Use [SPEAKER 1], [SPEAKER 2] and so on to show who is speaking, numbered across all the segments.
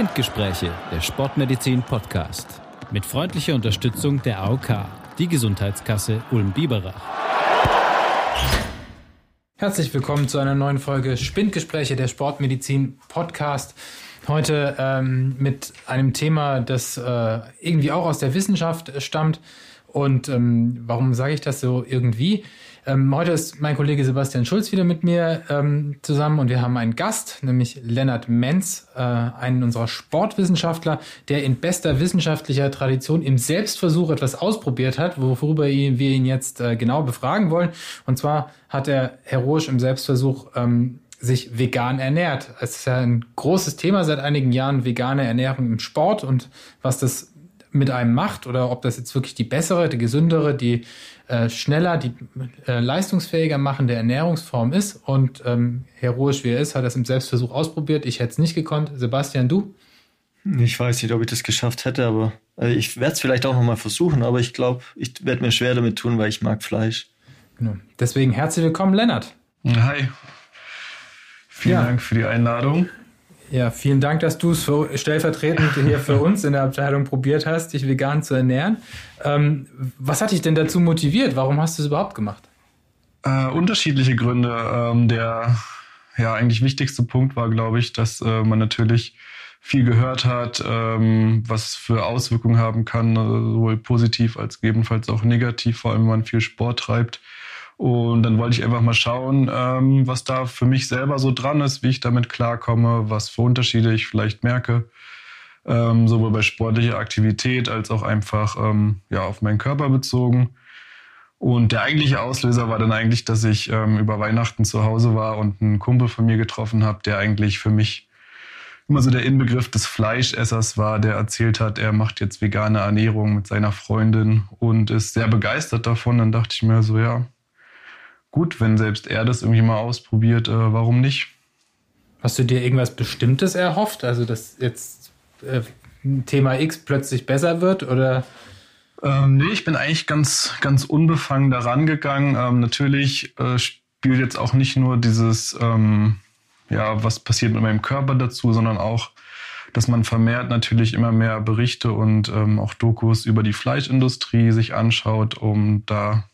[SPEAKER 1] Spindgespräche, der Sportmedizin Podcast. Mit freundlicher Unterstützung der AOK, die Gesundheitskasse Ulm-Biberach.
[SPEAKER 2] Herzlich willkommen zu einer neuen Folge Spindgespräche, der Sportmedizin Podcast. Heute ähm, mit einem Thema, das äh, irgendwie auch aus der Wissenschaft stammt. Und ähm, warum sage ich das so irgendwie? Ähm, heute ist mein Kollege Sebastian Schulz wieder mit mir ähm, zusammen und wir haben einen Gast, nämlich Lennart Menz, äh, einen unserer Sportwissenschaftler, der in bester wissenschaftlicher Tradition im Selbstversuch etwas ausprobiert hat, worüber wir ihn jetzt äh, genau befragen wollen. Und zwar hat er heroisch im Selbstversuch ähm, sich vegan ernährt. Es ist ja ein großes Thema seit einigen Jahren, vegane Ernährung im Sport und was das mit einem macht oder ob das jetzt wirklich die bessere, die gesündere, die äh, schneller, die äh, leistungsfähiger machende Ernährungsform ist. Und ähm, heroisch wie er ist, hat er es im Selbstversuch ausprobiert. Ich hätte es nicht gekonnt. Sebastian, du?
[SPEAKER 3] Ich weiß nicht, ob ich das geschafft hätte, aber also ich werde es vielleicht auch nochmal versuchen, aber ich glaube, ich werde mir schwer damit tun, weil ich mag Fleisch.
[SPEAKER 2] Genau. Deswegen herzlich willkommen, Lennart.
[SPEAKER 4] Hi. Vielen ja. Dank für die Einladung.
[SPEAKER 2] Ja, vielen Dank, dass du es stellvertretend hier für uns in der Abteilung probiert hast, dich vegan zu ernähren. Ähm, was hat dich denn dazu motiviert? Warum hast du es überhaupt gemacht?
[SPEAKER 4] Äh, unterschiedliche Gründe. Ähm, der ja eigentlich wichtigste Punkt war, glaube ich, dass äh, man natürlich viel gehört hat, ähm, was für Auswirkungen haben kann, äh, sowohl positiv als gegebenenfalls auch negativ, vor allem wenn man viel Sport treibt. Und dann wollte ich einfach mal schauen, ähm, was da für mich selber so dran ist, wie ich damit klarkomme, was für Unterschiede ich vielleicht merke, ähm, sowohl bei sportlicher Aktivität als auch einfach ähm, ja, auf meinen Körper bezogen. Und der eigentliche Auslöser war dann eigentlich, dass ich ähm, über Weihnachten zu Hause war und einen Kumpel von mir getroffen habe, der eigentlich für mich immer so der Inbegriff des Fleischessers war, der erzählt hat, er macht jetzt vegane Ernährung mit seiner Freundin und ist sehr begeistert davon. Dann dachte ich mir so, ja, gut, wenn selbst er das irgendwie mal ausprobiert, äh, warum nicht?
[SPEAKER 2] Hast du dir irgendwas Bestimmtes erhofft? Also, dass jetzt äh, Thema X plötzlich besser wird oder?
[SPEAKER 4] Ähm, nee, ich bin eigentlich ganz, ganz unbefangen daran gegangen. Ähm, natürlich äh, spielt jetzt auch nicht nur dieses, ähm, ja, was passiert mit meinem Körper dazu, sondern auch, dass man vermehrt natürlich immer mehr Berichte und ähm, auch Dokus über die Fleischindustrie sich anschaut, um da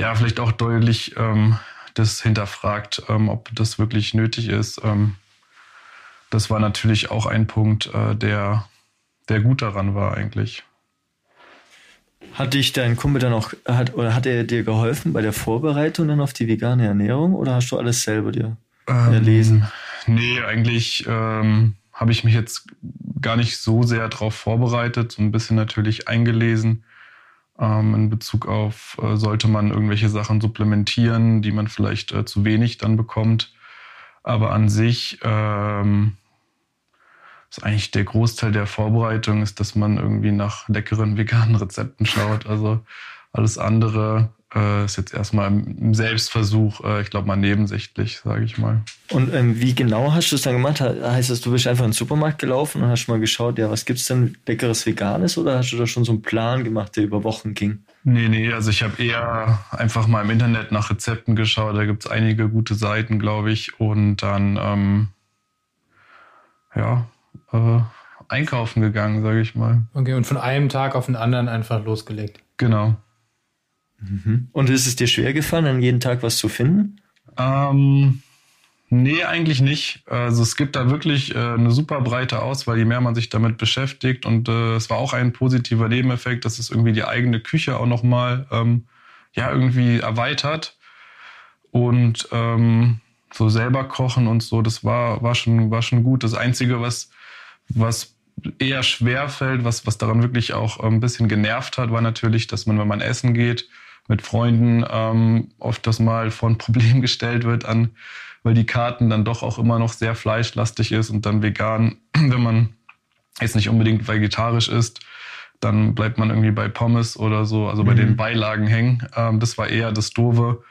[SPEAKER 4] ja, vielleicht auch deutlich ähm, das hinterfragt, ähm, ob das wirklich nötig ist. Ähm, das war natürlich auch ein Punkt, äh, der, der gut daran war eigentlich.
[SPEAKER 3] Hat dich dein Kumpel dann auch, hat, oder hat er dir geholfen bei der Vorbereitung dann auf die vegane Ernährung oder hast du alles selber dir ähm, erlesen?
[SPEAKER 4] Nee, eigentlich ähm, habe ich mich jetzt gar nicht so sehr darauf vorbereitet, so ein bisschen natürlich eingelesen ähm, in Bezug auf, äh, sollte man irgendwelche Sachen supplementieren, die man vielleicht äh, zu wenig dann bekommt. Aber an sich ähm, ist eigentlich der Großteil der Vorbereitung, ist, dass man irgendwie nach leckeren veganen Rezepten schaut. Also alles andere äh, ist jetzt erstmal im Selbstversuch, äh, ich glaube mal nebensächlich, sage ich mal.
[SPEAKER 3] Und ähm, wie genau hast du es dann gemacht? Heißt das, du bist einfach in den Supermarkt gelaufen und hast mal geschaut, ja, was gibt's denn leckeres Veganes oder hast du da schon so einen Plan gemacht, der über Wochen ging?
[SPEAKER 4] Nee, nee, also ich habe eher einfach mal im Internet nach Rezepten geschaut. Da gibt's einige gute Seiten, glaube ich. Und dann, ähm, ja, äh, einkaufen gegangen, sage ich mal.
[SPEAKER 2] Okay, und von einem Tag auf den anderen einfach losgelegt.
[SPEAKER 4] Genau.
[SPEAKER 3] Mhm. Und ist es dir schwer gefallen, an jeden Tag was zu finden?
[SPEAKER 4] Ähm, nee, eigentlich nicht. Also es gibt da wirklich äh, eine super breite Auswahl, je mehr man sich damit beschäftigt. Und äh, es war auch ein positiver Nebeneffekt, dass es irgendwie die eigene Küche auch nochmal ähm, ja, irgendwie erweitert. Und ähm, so selber kochen und so, das war, war, schon, war schon gut. Das Einzige, was, was eher schwer fällt, was, was daran wirklich auch ein bisschen genervt hat, war natürlich, dass man, wenn man essen geht, mit Freunden ähm, oft das mal vor ein Problem gestellt wird an, weil die Karten dann doch auch immer noch sehr fleischlastig ist und dann vegan, wenn man jetzt nicht unbedingt vegetarisch ist, dann bleibt man irgendwie bei Pommes oder so, also bei mhm. den Beilagen hängen. Ähm, das war eher das Dove.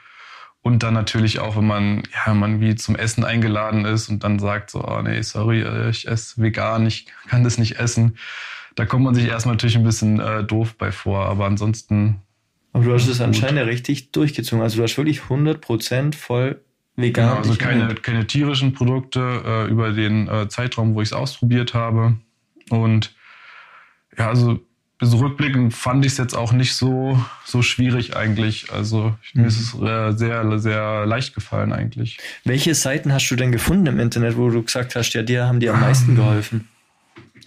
[SPEAKER 4] Und dann natürlich auch, wenn man, ja, man wie zum Essen eingeladen ist und dann sagt so, oh nee, sorry, äh, ich esse vegan, ich kann das nicht essen. Da kommt man sich erstmal natürlich ein bisschen äh, doof bei vor, aber ansonsten
[SPEAKER 3] aber du hast es anscheinend ja richtig durchgezogen. Also du hast wirklich 100% voll vegan.
[SPEAKER 4] Genau, also keine, keine tierischen Produkte äh, über den äh, Zeitraum, wo ich es ausprobiert habe. Und ja, also so rückblickend fand ich es jetzt auch nicht so, so schwierig eigentlich. Also mir ist es äh, sehr, sehr leicht gefallen eigentlich.
[SPEAKER 3] Welche Seiten hast du denn gefunden im Internet, wo du gesagt hast, ja, dir haben die am meisten geholfen?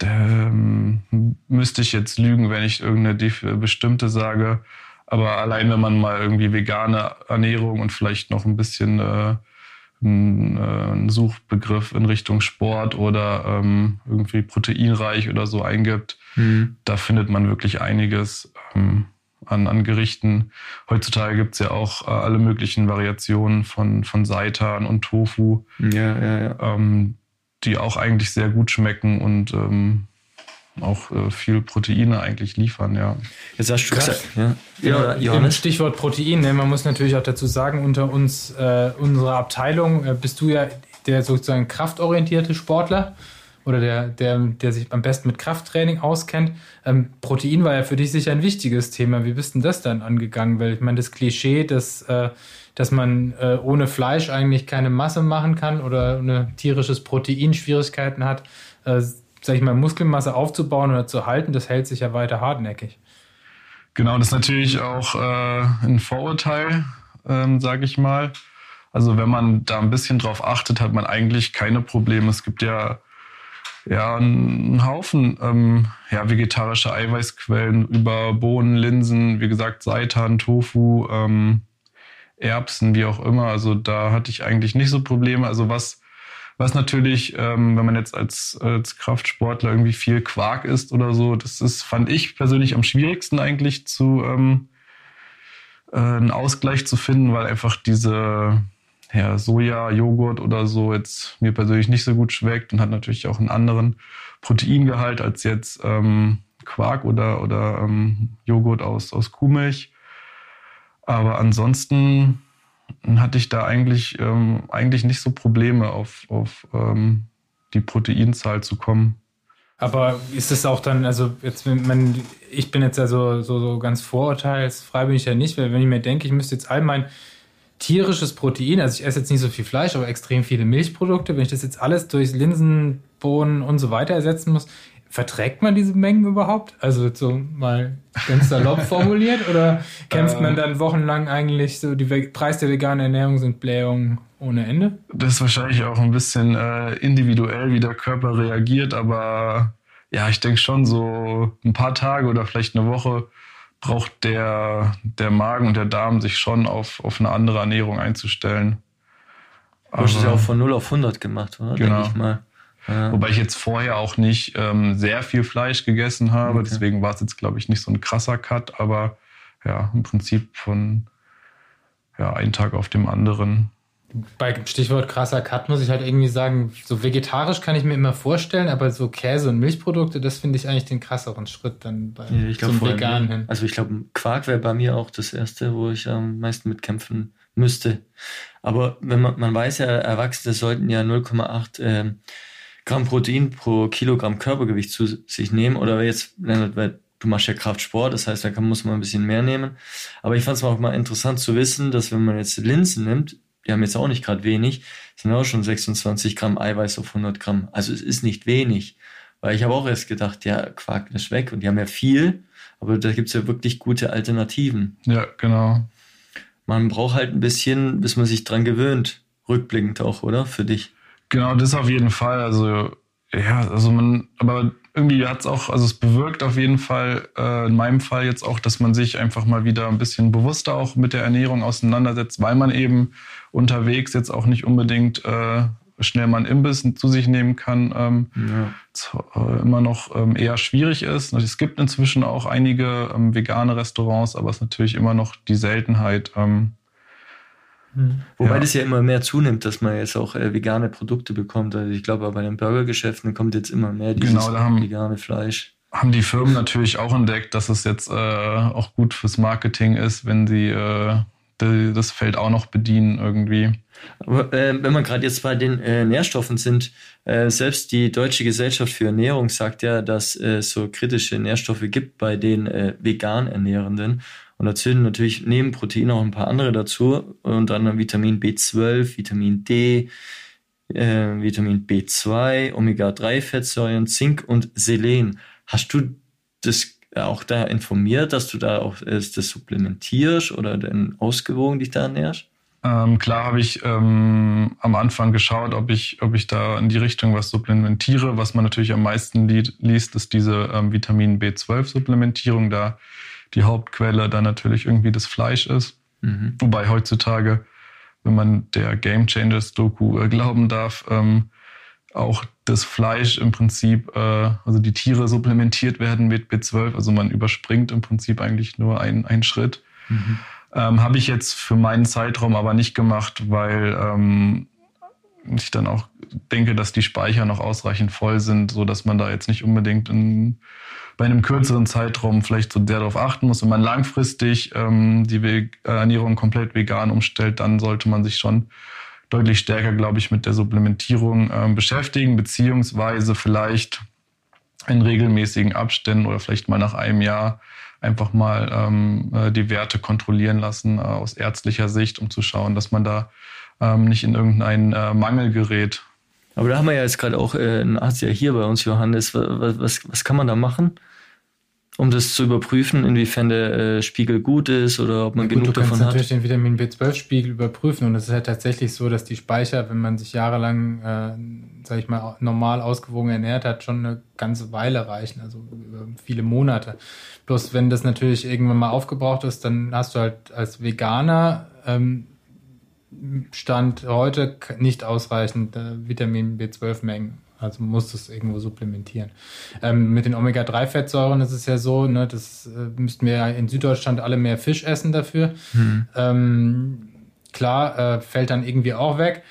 [SPEAKER 4] Ähm, müsste ich jetzt lügen, wenn ich irgendeine bestimmte sage. Aber allein wenn man mal irgendwie vegane Ernährung und vielleicht noch ein bisschen äh, äh, einen Suchbegriff in Richtung Sport oder ähm, irgendwie proteinreich oder so eingibt,
[SPEAKER 3] Hm.
[SPEAKER 4] da findet man wirklich einiges ähm, an, an Gerichten. Heutzutage gibt's ja auch äh, alle möglichen Variationen von, von Seitan und Tofu
[SPEAKER 3] Ja, ja, ja.
[SPEAKER 4] ähm, die auch eigentlich sehr gut schmecken und ähm, auch äh, viel Proteine eigentlich liefern, ja.
[SPEAKER 3] Jetzt hast du
[SPEAKER 2] Krass.
[SPEAKER 3] gesagt, ja.
[SPEAKER 2] Ja,
[SPEAKER 3] Ja.
[SPEAKER 2] Stichwort Protein, ne? man muss natürlich auch dazu sagen, unter uns, äh, unserer Abteilung, äh, bist du ja der sozusagen kraftorientierte Sportler oder der, der, der sich am besten mit Krafttraining auskennt. Ähm, Protein war ja für dich sicher ein wichtiges Thema. Wie bist denn das dann angegangen? Weil ich meine, das Klischee, dass, äh, dass man äh, ohne Fleisch eigentlich keine Masse machen kann oder eine tierisches Protein Schwierigkeiten hat, äh, sag ich mal, Muskelmasse aufzubauen oder zu halten, das hält sich ja weiter hartnäckig.
[SPEAKER 4] Genau, das ist natürlich auch äh, ein Vorurteil, ähm, sage ich mal. Also wenn man da ein bisschen drauf achtet, hat man eigentlich keine Probleme. Es gibt ja ja einen Haufen ähm, ja, vegetarische Eiweißquellen über Bohnen, Linsen, wie gesagt Seitan, Tofu, ähm, Erbsen, wie auch immer. Also da hatte ich eigentlich nicht so Probleme. Also was was natürlich, ähm, wenn man jetzt als, als Kraftsportler irgendwie viel Quark isst oder so, das ist, fand ich persönlich am schwierigsten eigentlich zu ähm, äh, einen Ausgleich zu finden, weil einfach diese ja, Soja, Joghurt oder so jetzt mir persönlich nicht so gut schmeckt und hat natürlich auch einen anderen Proteingehalt als jetzt ähm, Quark oder, oder ähm, Joghurt aus, aus Kuhmilch. Aber ansonsten hatte ich da eigentlich, ähm, eigentlich nicht so Probleme auf, auf ähm, die Proteinzahl zu kommen.
[SPEAKER 2] Aber ist es auch dann, also jetzt, wenn man, ich bin jetzt ja so, so, so ganz vorurteilsfrei bin ich ja nicht, weil wenn ich mir denke, ich müsste jetzt all mein tierisches Protein, also ich esse jetzt nicht so viel Fleisch, aber extrem viele Milchprodukte, wenn ich das jetzt alles durch Linsen, Bohnen und so weiter ersetzen muss, verträgt man diese Mengen überhaupt? Also so mal ganz salopp formuliert oder kämpft man dann wochenlang eigentlich so, die Preis der veganen Ernährung sind Blähungen ohne Ende?
[SPEAKER 4] Das ist wahrscheinlich auch ein bisschen äh, individuell, wie der Körper reagiert, aber ja, ich denke schon so ein paar Tage oder vielleicht eine Woche braucht der, der Magen und der Darm sich schon auf, auf eine andere Ernährung einzustellen.
[SPEAKER 3] Du hast es ja auch von 0 auf 100 gemacht, oder?
[SPEAKER 4] Genau.
[SPEAKER 3] Denke ich mal. Ja.
[SPEAKER 4] Wobei ich jetzt vorher auch nicht ähm, sehr viel Fleisch gegessen habe.
[SPEAKER 3] Okay.
[SPEAKER 4] Deswegen war es jetzt, glaube ich, nicht so ein krasser Cut. Aber ja, im Prinzip von ja, einen Tag auf dem anderen.
[SPEAKER 2] Bei Stichwort krasser Cut muss ich halt irgendwie sagen, so vegetarisch kann ich mir immer vorstellen, aber so Käse und Milchprodukte, das finde ich eigentlich den krasseren Schritt dann bei
[SPEAKER 3] Ja, ich glaube
[SPEAKER 2] zum Veganen hin.
[SPEAKER 3] Also ich glaube, Quark wäre bei mir auch das erste, wo ich am meisten mitkämpfen müsste. Aber wenn man, man weiß ja, Erwachsene sollten ja 0,8 ähm, Gramm Protein pro Kilogramm Körpergewicht zu sich nehmen. Oder jetzt, weil du machst ja Kraftsport, das heißt, da kann, muss man ein bisschen mehr nehmen. Aber ich fand es auch mal interessant zu wissen, dass wenn man jetzt Linsen nimmt, die haben jetzt auch nicht gerade wenig, sind auch schon 26 Gramm Eiweiß auf 100 Gramm. Also es ist nicht wenig. Weil ich habe auch erst gedacht, ja, Quark ist weg und die haben ja viel, aber da gibt's ja wirklich gute Alternativen.
[SPEAKER 4] Ja, genau.
[SPEAKER 3] Man braucht halt ein bisschen, bis man sich dran gewöhnt. Rückblickend auch, oder? Für dich.
[SPEAKER 4] Genau, das auf jeden Fall. Also, ja, also man, aber irgendwie hat es auch, also es bewirkt auf jeden Fall, äh, in meinem Fall jetzt auch, dass man sich einfach mal wieder ein bisschen bewusster auch mit der Ernährung auseinandersetzt, weil man eben unterwegs jetzt auch nicht unbedingt äh, schnell mal einen Imbiss zu sich nehmen kann, ähm,
[SPEAKER 3] Ja.
[SPEAKER 4] äh, immer noch ähm, eher schwierig ist. Es gibt inzwischen auch einige ähm, vegane Restaurants, aber es ist natürlich immer noch die Seltenheit. Ähm,
[SPEAKER 3] Wobei
[SPEAKER 4] Ja.
[SPEAKER 3] das ja immer mehr zunimmt, dass man jetzt auch äh, vegane Produkte bekommt. Also ich glaube, bei den Burgergeschäften kommt jetzt immer mehr dieses
[SPEAKER 4] Genau, haben-
[SPEAKER 3] vegane Fleisch.
[SPEAKER 4] haben die Firmen natürlich auch entdeckt, dass es jetzt äh, auch gut fürs Marketing ist, wenn sie äh, die, das Feld auch noch bedienen irgendwie.
[SPEAKER 3] Aber äh, wenn man gerade jetzt bei den äh, Nährstoffen sind, äh, selbst die Deutsche Gesellschaft für Ernährung sagt ja, dass es so kritische Nährstoffe gibt bei den vegan Ernährenden. Und da zählen natürlich neben Protein auch ein paar andere dazu. Und dann Vitamin B12, Vitamin D, äh, Vitamin B2, Omega-3-Fettsäuren, Zink und Selen. Hast du das auch da informiert, dass du da auch äh, das supplementierst oder denn ausgewogen dich da ernährst?
[SPEAKER 4] Ähm, klar habe ich ähm, am Anfang geschaut, ob ich, ob ich da in die Richtung was supplementiere. Was man natürlich am meisten li liest, ist diese ähm, Vitamin B12-Supplementierung, da die Hauptquelle dann natürlich irgendwie das Fleisch ist. Mhm. Wobei heutzutage, wenn man der Game Changers Doku äh, glauben darf, ähm, auch das Fleisch im Prinzip, äh, also die Tiere supplementiert werden mit B12. Also man überspringt im Prinzip eigentlich nur einen, einen Schritt. Mhm. Ähm, Habe ich jetzt für meinen Zeitraum aber nicht gemacht, weil ähm, ich dann auch denke, dass die Speicher noch ausreichend voll sind, so dass man da jetzt nicht unbedingt in, bei einem kürzeren Zeitraum vielleicht so sehr darauf achten muss. Wenn man langfristig ähm, die Ve Ernährung komplett vegan umstellt, dann sollte man sich schon deutlich stärker, glaube ich, mit der Supplementierung ähm, beschäftigen, beziehungsweise vielleicht in regelmäßigen Abständen oder vielleicht mal nach einem Jahr einfach mal ähm, äh, die Werte kontrollieren lassen äh, aus ärztlicher Sicht, um zu schauen, dass man da ähm, nicht in irgendeinen äh, Mangel gerät.
[SPEAKER 3] Aber da haben wir ja jetzt gerade auch äh, einen Arzt ja hier bei uns, Johannes. Was, was, was kann man da machen? um das zu überprüfen, inwiefern der äh, Spiegel gut ist oder ob man ja, gut, genug davon hat. Du
[SPEAKER 2] kannst natürlich den Vitamin B12-Spiegel überprüfen und es ist halt tatsächlich so, dass die Speicher, wenn man sich jahrelang, äh, sag ich mal, normal ausgewogen ernährt hat, schon eine ganze Weile reichen, also über viele Monate. Bloß wenn das natürlich irgendwann mal aufgebraucht ist, dann hast du halt als Veganer ähm, Stand heute nicht ausreichend äh, Vitamin B12-Mengen also muss das irgendwo supplementieren. Ähm, mit den Omega-3-Fettsäuren ist es ja so, ne, das äh, müssten wir ja in Süddeutschland alle mehr Fisch essen dafür. Hm. Ähm, klar, äh, fällt dann irgendwie auch weg,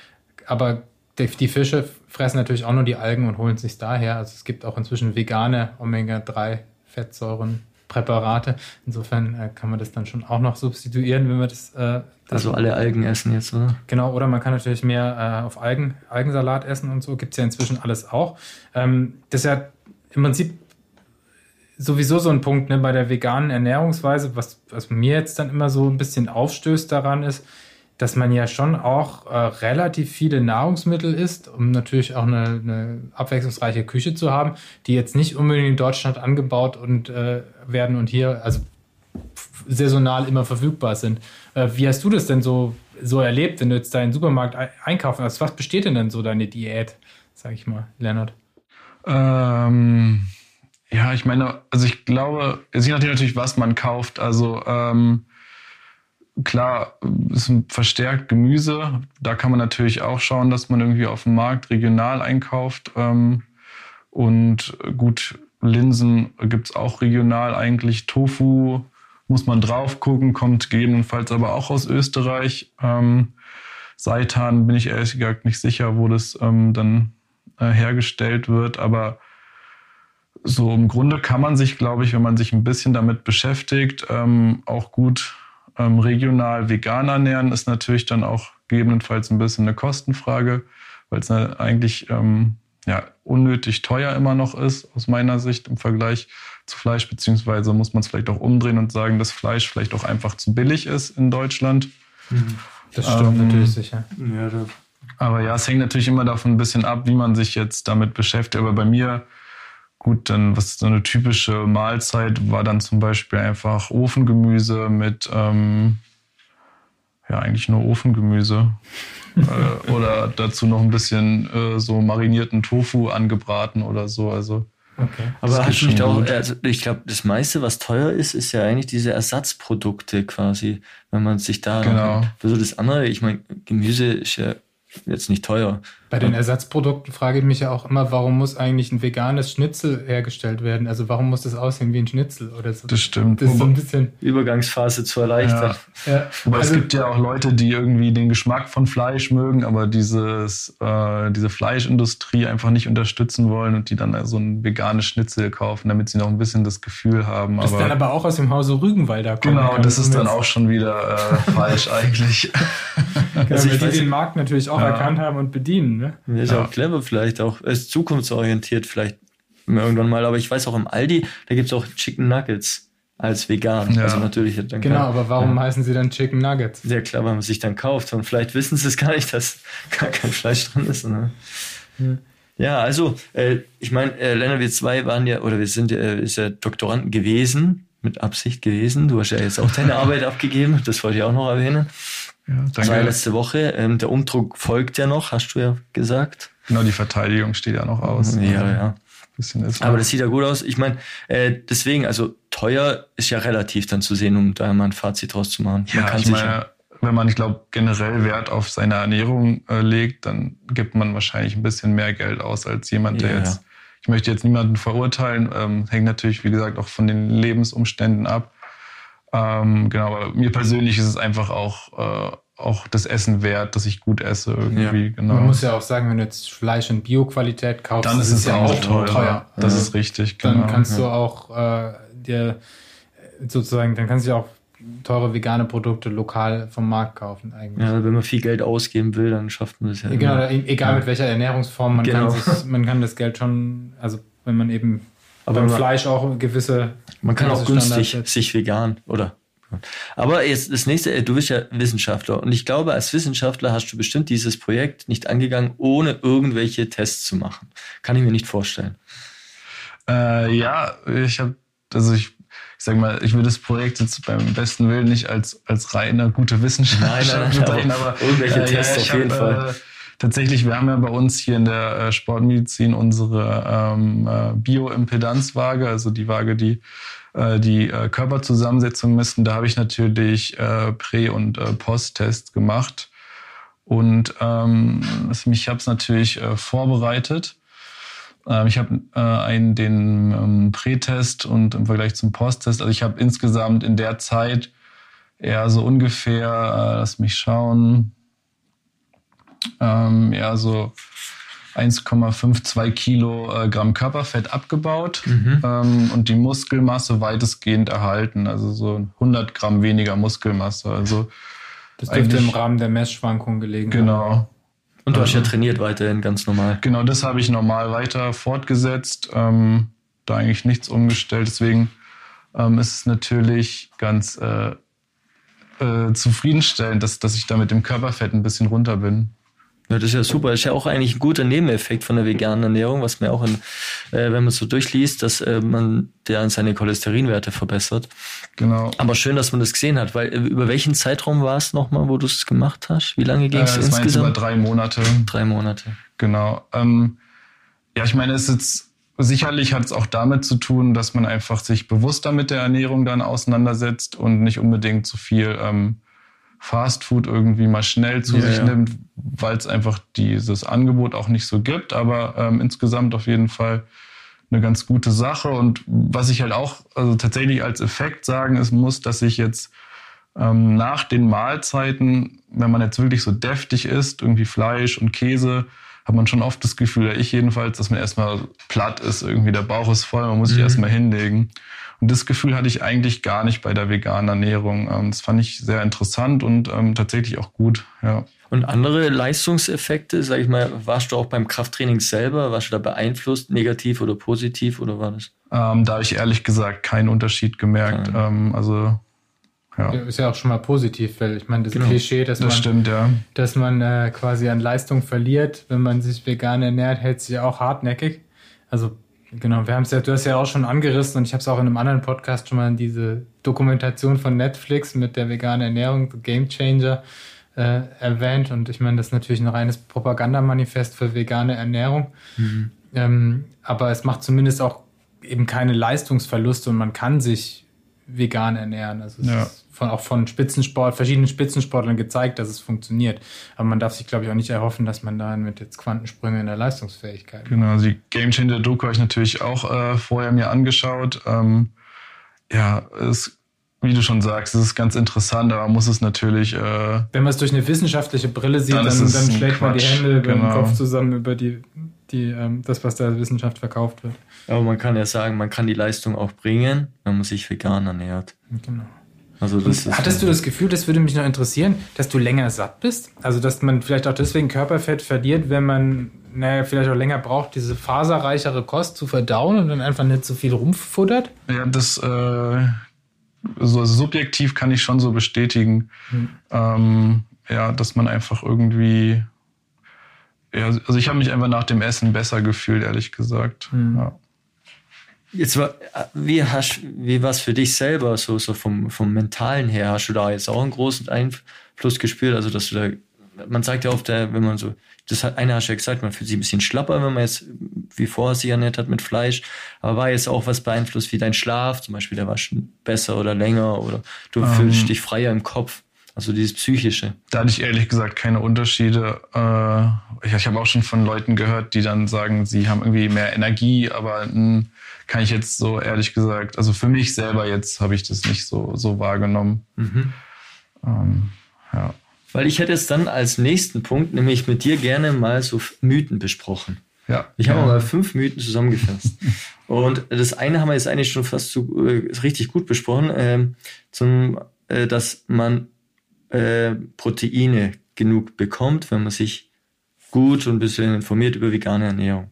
[SPEAKER 2] aber die, die, Fische fressen natürlich auch nur die Algen und holen es sich daher. Also es gibt auch inzwischen vegane Omega-3-Fettsäuren Präparate. Insofern äh, kann man das dann schon auch noch substituieren, wenn man das. Äh,
[SPEAKER 3] das also alle Algen essen jetzt, oder?
[SPEAKER 2] Genau, oder man kann natürlich mehr äh, auf Algen, Algensalat essen und so. Gibt es ja inzwischen alles auch. Ähm, das ist ja im Prinzip sowieso so ein Punkt ne, bei der veganen Ernährungsweise, was, was mir jetzt dann immer so ein bisschen aufstößt daran ist, dass man ja schon auch äh, relativ viele Nahrungsmittel isst, um natürlich auch eine, eine, abwechslungsreiche Küche zu haben, die jetzt nicht unbedingt in Deutschland angebaut und äh, werden und hier also saisonal immer verfügbar sind. Äh, wie hast du das denn so, so erlebt, wenn du jetzt deinen Supermarkt einkaufen hast? Was besteht denn denn so deine Diät, sag ich mal, Leonard?
[SPEAKER 4] Ähm, ja, ich meine, also ich glaube, es nachdem natürlich, was man kauft. Also ähm, klar, ist verstärkt Gemüse. Da kann man natürlich auch schauen, dass man irgendwie auf dem Markt regional einkauft. Ähm, und gut, Linsen gibt's auch regional eigentlich. Tofu muss man drauf gucken, kommt gegebenenfalls aber auch aus Österreich. Ähm, Seitan bin ich ehrlich gesagt nicht sicher, wo das ähm, dann äh, hergestellt wird. Aber so im Grunde kann man sich, glaube ich, wenn man sich ein bisschen damit beschäftigt, auch gut ähm, regional vegan ernähren ist natürlich dann auch gegebenenfalls ein bisschen eine Kostenfrage, weil es eigentlich ähm, ja, unnötig teuer immer noch ist, aus meiner Sicht im Vergleich zu Fleisch, beziehungsweise muss man es vielleicht auch umdrehen und sagen, dass Fleisch vielleicht auch einfach zu billig ist in Deutschland.
[SPEAKER 2] Mhm. Das stimmt ähm, natürlich sicher. Ja,
[SPEAKER 4] aber ja, es hängt natürlich immer davon ein bisschen ab, wie man sich jetzt damit beschäftigt. Aber bei mir Gut, dann was so eine typische Mahlzeit war dann zum Beispiel einfach Ofengemüse mit, ähm, ja, eigentlich nur Ofengemüse. äh, oder dazu noch ein bisschen äh, so marinierten Tofu angebraten oder so. Also,
[SPEAKER 3] okay. Aber hast du nicht auch, also ich glaube, das meiste, was teuer ist, ist ja eigentlich diese Ersatzprodukte quasi, wenn man sich da
[SPEAKER 4] genau.
[SPEAKER 3] für so das andere, ich meine, Gemüse ist ja jetzt nicht teuer.
[SPEAKER 2] Bei den Ersatzprodukten frage ich mich ja auch immer, warum muss eigentlich ein veganes Schnitzel hergestellt werden? Also warum muss das aussehen wie ein Schnitzel oder so?
[SPEAKER 4] Das stimmt.
[SPEAKER 3] Das ist so ein bisschen Übergangsphase zu erleichtern.
[SPEAKER 4] Ja. Ja. Aber also, es gibt ja auch Leute, die irgendwie den Geschmack von Fleisch mögen, aber dieses, äh, diese Fleischindustrie einfach nicht unterstützen wollen und die dann so ein veganes Schnitzel kaufen, damit sie noch ein bisschen das Gefühl haben.
[SPEAKER 2] Das aber, dann aber auch aus dem Hause Rügenwalder
[SPEAKER 4] kommt. Genau, das ist dann auch schon wieder äh, falsch eigentlich.
[SPEAKER 2] Genau, also weil die den Markt natürlich auch ja. erkannt haben und bedienen. Ne?
[SPEAKER 3] Ja, ist ja. auch clever vielleicht, auch ist zukunftsorientiert vielleicht irgendwann mal. Aber ich weiß auch im Aldi, da gibt es auch Chicken Nuggets. als vegan.
[SPEAKER 4] Ja.
[SPEAKER 3] Also natürlich dann
[SPEAKER 2] Genau,
[SPEAKER 3] kein-
[SPEAKER 2] aber warum heißen sie dann Chicken Nuggets?
[SPEAKER 3] Sehr klar, weil man sich dann kauft. Und vielleicht wissen sie es gar nicht, dass gar kein Fleisch drin ist. Ne? Ja, also, äh, ich meine, äh, Lennart, wir zwei waren ja, oder wir sind ja, äh, ist ja Doktoranden gewesen, mit Absicht gewesen. Du hast ja jetzt auch deine Arbeit abgegeben, das wollte ich auch noch erwähnen.
[SPEAKER 4] Ja,
[SPEAKER 3] Das war ja
[SPEAKER 4] danke.
[SPEAKER 3] letzte Woche. Ähm, der Umdruck folgt ja noch, hast du ja gesagt.
[SPEAKER 4] Genau, die Verteidigung steht ja noch aus.
[SPEAKER 3] Ja,
[SPEAKER 4] Also,
[SPEAKER 3] ja.
[SPEAKER 4] Bisschen ist
[SPEAKER 3] Aber das sieht ja gut aus. Ich meine, äh, deswegen, also teuer ist ja relativ dann zu sehen, um da mal ein Fazit draus zu machen.
[SPEAKER 4] Ja, ich meine, wenn man, ich glaube, generell Wert auf seine Ernährung äh, legt, dann gibt man wahrscheinlich ein bisschen mehr Geld aus als jemand, der
[SPEAKER 3] Ja,
[SPEAKER 4] jetzt, ich möchte jetzt niemanden verurteilen, ähm, hängt natürlich, wie gesagt, auch von den Lebensumständen ab. Ähm, genau, aber mir persönlich ist es einfach auch, äh, auch das Essen wert, dass ich gut esse irgendwie. Genau.
[SPEAKER 2] Man muss ja auch sagen, wenn du jetzt Fleisch in Bio-Qualität kaufst,
[SPEAKER 4] dann ist es
[SPEAKER 2] ja
[SPEAKER 4] auch teuer. Das
[SPEAKER 3] Ja.
[SPEAKER 4] ist richtig,
[SPEAKER 2] Dann
[SPEAKER 4] genau.
[SPEAKER 2] kannst du auch äh, dir sozusagen, dann kannst du ja auch teure vegane Produkte lokal vom Markt kaufen eigentlich.
[SPEAKER 3] ja, wenn man viel Geld ausgeben will, dann schafft man das ja.
[SPEAKER 2] Genau,
[SPEAKER 3] immer.
[SPEAKER 2] e- egal mit welcher Ernährungsform, man,
[SPEAKER 3] Genau.
[SPEAKER 2] kann sich, man kann das Geld schon, also wenn man eben
[SPEAKER 3] Aber
[SPEAKER 2] beim
[SPEAKER 3] man-
[SPEAKER 2] Fleisch auch gewisse
[SPEAKER 3] Man kann auch günstig
[SPEAKER 2] setzt.
[SPEAKER 3] sich vegan oder. Aber jetzt das nächste, äh, du bist ja Wissenschaftler und ich glaube, als Wissenschaftler hast du bestimmt dieses Projekt nicht angegangen, ohne irgendwelche Tests zu machen. Kann ich mir nicht vorstellen.
[SPEAKER 4] Äh, ja, ich habe, also ich, ich sag mal, ich will das Projekt jetzt beim besten Willen nicht als, als reine gute Wissenschaft
[SPEAKER 3] Nein, nein, nein,
[SPEAKER 4] bezeichnen,
[SPEAKER 3] aber
[SPEAKER 4] aber
[SPEAKER 3] irgendwelche
[SPEAKER 4] äh,
[SPEAKER 3] Tests
[SPEAKER 4] ich
[SPEAKER 3] auf jeden
[SPEAKER 4] hab,
[SPEAKER 3] Fall.
[SPEAKER 4] Äh, tatsächlich, wir haben ja bei uns hier in der äh, Sportmedizin unsere ähm, äh, Bioimpedanzwaage, also die Waage, die äh, die Körperzusammensetzung misst. Da habe ich natürlich äh, Prä- und äh, Post-Tests gemacht. Und ähm, ich habe es natürlich äh, vorbereitet. Ähm, ich habe äh, einen den ähm, Prätest und im Vergleich zum Posttest, also ich habe insgesamt in der Zeit eher so ungefähr, äh, lass mich schauen, ähm, ja so 1,52 Kilogramm Körperfett abgebaut ähm, und die Muskelmasse weitestgehend erhalten, also so 100 Gramm weniger Muskelmasse. Also
[SPEAKER 2] Das dürfte im Rahmen der Messschwankungen gelegen haben.
[SPEAKER 4] genau.
[SPEAKER 3] Und du hast ja trainiert weiterhin ganz normal.
[SPEAKER 4] Genau, das habe ich normal weiter fortgesetzt. Ähm, da eigentlich nichts umgestellt. Deswegen ähm, ist es natürlich ganz äh, äh, zufriedenstellend, dass, dass ich da mit dem Körperfett ein bisschen runter bin.
[SPEAKER 3] Ja, das ist ja super. Das ist ja auch eigentlich ein guter Nebeneffekt von der veganen Ernährung, was man auch, in, äh, wenn man so durchliest, dass äh, man der seine Cholesterinwerte verbessert.
[SPEAKER 4] Genau.
[SPEAKER 3] Aber schön, dass man das gesehen hat, weil äh, über welchen Zeitraum war es nochmal, wo du es gemacht hast? Wie lange ging
[SPEAKER 4] Äh,
[SPEAKER 3] es
[SPEAKER 4] das war jetzt über
[SPEAKER 3] insgesamt?
[SPEAKER 4] drei Monate.
[SPEAKER 3] Drei Monate.
[SPEAKER 4] Genau. Ähm, ja, ich meine, es ist jetzt, sicherlich hat es auch damit zu tun, dass man einfach sich bewusster mit der Ernährung dann auseinandersetzt und nicht unbedingt zu viel ähm, Fast Food irgendwie mal schnell zu
[SPEAKER 3] Ja,
[SPEAKER 4] sich
[SPEAKER 3] ja.
[SPEAKER 4] nimmt, weil es einfach dieses Angebot auch nicht so gibt. Aber ähm, insgesamt auf jeden Fall eine ganz gute Sache. Und was ich halt auch also tatsächlich als Effekt sagen ist, muss, dass ich jetzt ähm, nach den Mahlzeiten, wenn man jetzt wirklich so deftig isst, irgendwie Fleisch und Käse, hat man schon oft das Gefühl, oder ich jedenfalls, dass man erstmal platt ist, irgendwie der Bauch ist voll, man muss sich
[SPEAKER 3] Mhm.
[SPEAKER 4] erstmal hinlegen. Und das Gefühl hatte ich eigentlich gar nicht bei der veganen Ernährung. Ähm, das fand ich sehr interessant und ähm, tatsächlich auch gut. Ja.
[SPEAKER 3] Und andere Leistungseffekte, sag ich mal, warst du auch beim Krafttraining selber, warst du da beeinflusst, negativ oder positiv oder war das?
[SPEAKER 4] Ähm, da habe ich ehrlich gesagt keinen Unterschied gemerkt. Ähm, also ja,
[SPEAKER 2] Ja, Ist ja auch schon mal positiv, weil ich meine, das
[SPEAKER 3] Genau.
[SPEAKER 2] Klischee, dass
[SPEAKER 4] das
[SPEAKER 2] man,
[SPEAKER 4] stimmt, ja.
[SPEAKER 2] dass man äh, quasi an Leistung verliert, wenn man sich vegan ernährt, hält sich auch hartnäckig. Also genau, wir haben es ja, du hast ja auch schon angerissen und ich habe es auch in einem anderen Podcast schon mal in diese Dokumentation von Netflix mit der veganen Ernährung, The Game Changer, äh, erwähnt. Und ich meine, das ist natürlich ein reines Propagandamanifest für vegane Ernährung. Ähm, aber es macht zumindest auch eben keine Leistungsverluste und man kann sich vegan ernähren. Also es
[SPEAKER 4] Ja.
[SPEAKER 2] ist von, auch von Spitzensport, verschiedenen Spitzensportlern gezeigt, dass es funktioniert. Aber man darf sich, glaube ich, auch nicht erhoffen, dass man da mit jetzt Quantensprünge in der Leistungsfähigkeit.
[SPEAKER 4] Genau, also die Game Changer Doku habe ich natürlich auch äh, vorher mir angeschaut. Ähm, ja, es, wie du schon sagst, es ist ganz interessant, aber man muss es natürlich, äh,
[SPEAKER 2] Wenn man es durch eine wissenschaftliche Brille sieht,
[SPEAKER 4] Dann
[SPEAKER 2] dann, dann, schlägt man die Hände über den
[SPEAKER 4] genau.
[SPEAKER 2] Kopf zusammen über die, die, ähm, das, was der Wissenschaft verkauft wird.
[SPEAKER 3] Aber man kann ja sagen, man kann die Leistung auch bringen, wenn man sich vegan ernährt.
[SPEAKER 2] Genau.
[SPEAKER 3] Also das ist
[SPEAKER 2] Hattest du das Gefühl, das würde mich noch interessieren, dass du länger satt bist? Also, dass man vielleicht auch deswegen Körperfett verliert, wenn man, naja, vielleicht auch länger braucht, diese faserreichere Kost zu verdauen und dann einfach nicht so viel rumfuttert?
[SPEAKER 4] ja, das, äh, so also subjektiv kann ich schon so bestätigen, mhm. ähm, ja, dass man einfach irgendwie, ja, also ich habe mich einfach nach dem Essen besser gefühlt, ehrlich gesagt. Mhm. Ja.
[SPEAKER 3] Jetzt war, wie hast, wie war es für dich selber, so, so vom, vom Mentalen her? Hast du da jetzt auch einen großen Einfluss gespürt? Also, dass du da, man sagt ja oft, äh, wenn man so, das hat einer hast ja gesagt, man fühlt sich ein bisschen schlapper, wenn man jetzt wie vorher sich ernährt hat mit Fleisch. Aber war jetzt auch was beeinflusst wie dein Schlaf, zum Beispiel der war schon besser oder länger oder du um, ähm. fühlst dich freier im Kopf? Also dieses Psychische.
[SPEAKER 4] Da hatte ich ehrlich gesagt keine Unterschiede. Äh, ich, ich habe auch schon von Leuten gehört, die dann sagen, sie haben irgendwie mehr Energie, aber mh, kann ich jetzt so ehrlich gesagt, also für mich selber jetzt habe ich das nicht so, so wahrgenommen. Mhm.
[SPEAKER 3] Ähm, ja. Weil ich hätte es dann als nächsten Punkt nämlich mit dir gerne mal so Mythen besprochen. Ja. Ich habe ja. mal fünf Mythen zusammengefasst. Und das eine haben wir jetzt eigentlich schon fast so, äh, richtig gut besprochen, äh, zum, äh, dass man äh, Proteine genug bekommt, wenn man sich gut und ein bisschen informiert über vegane Ernährung.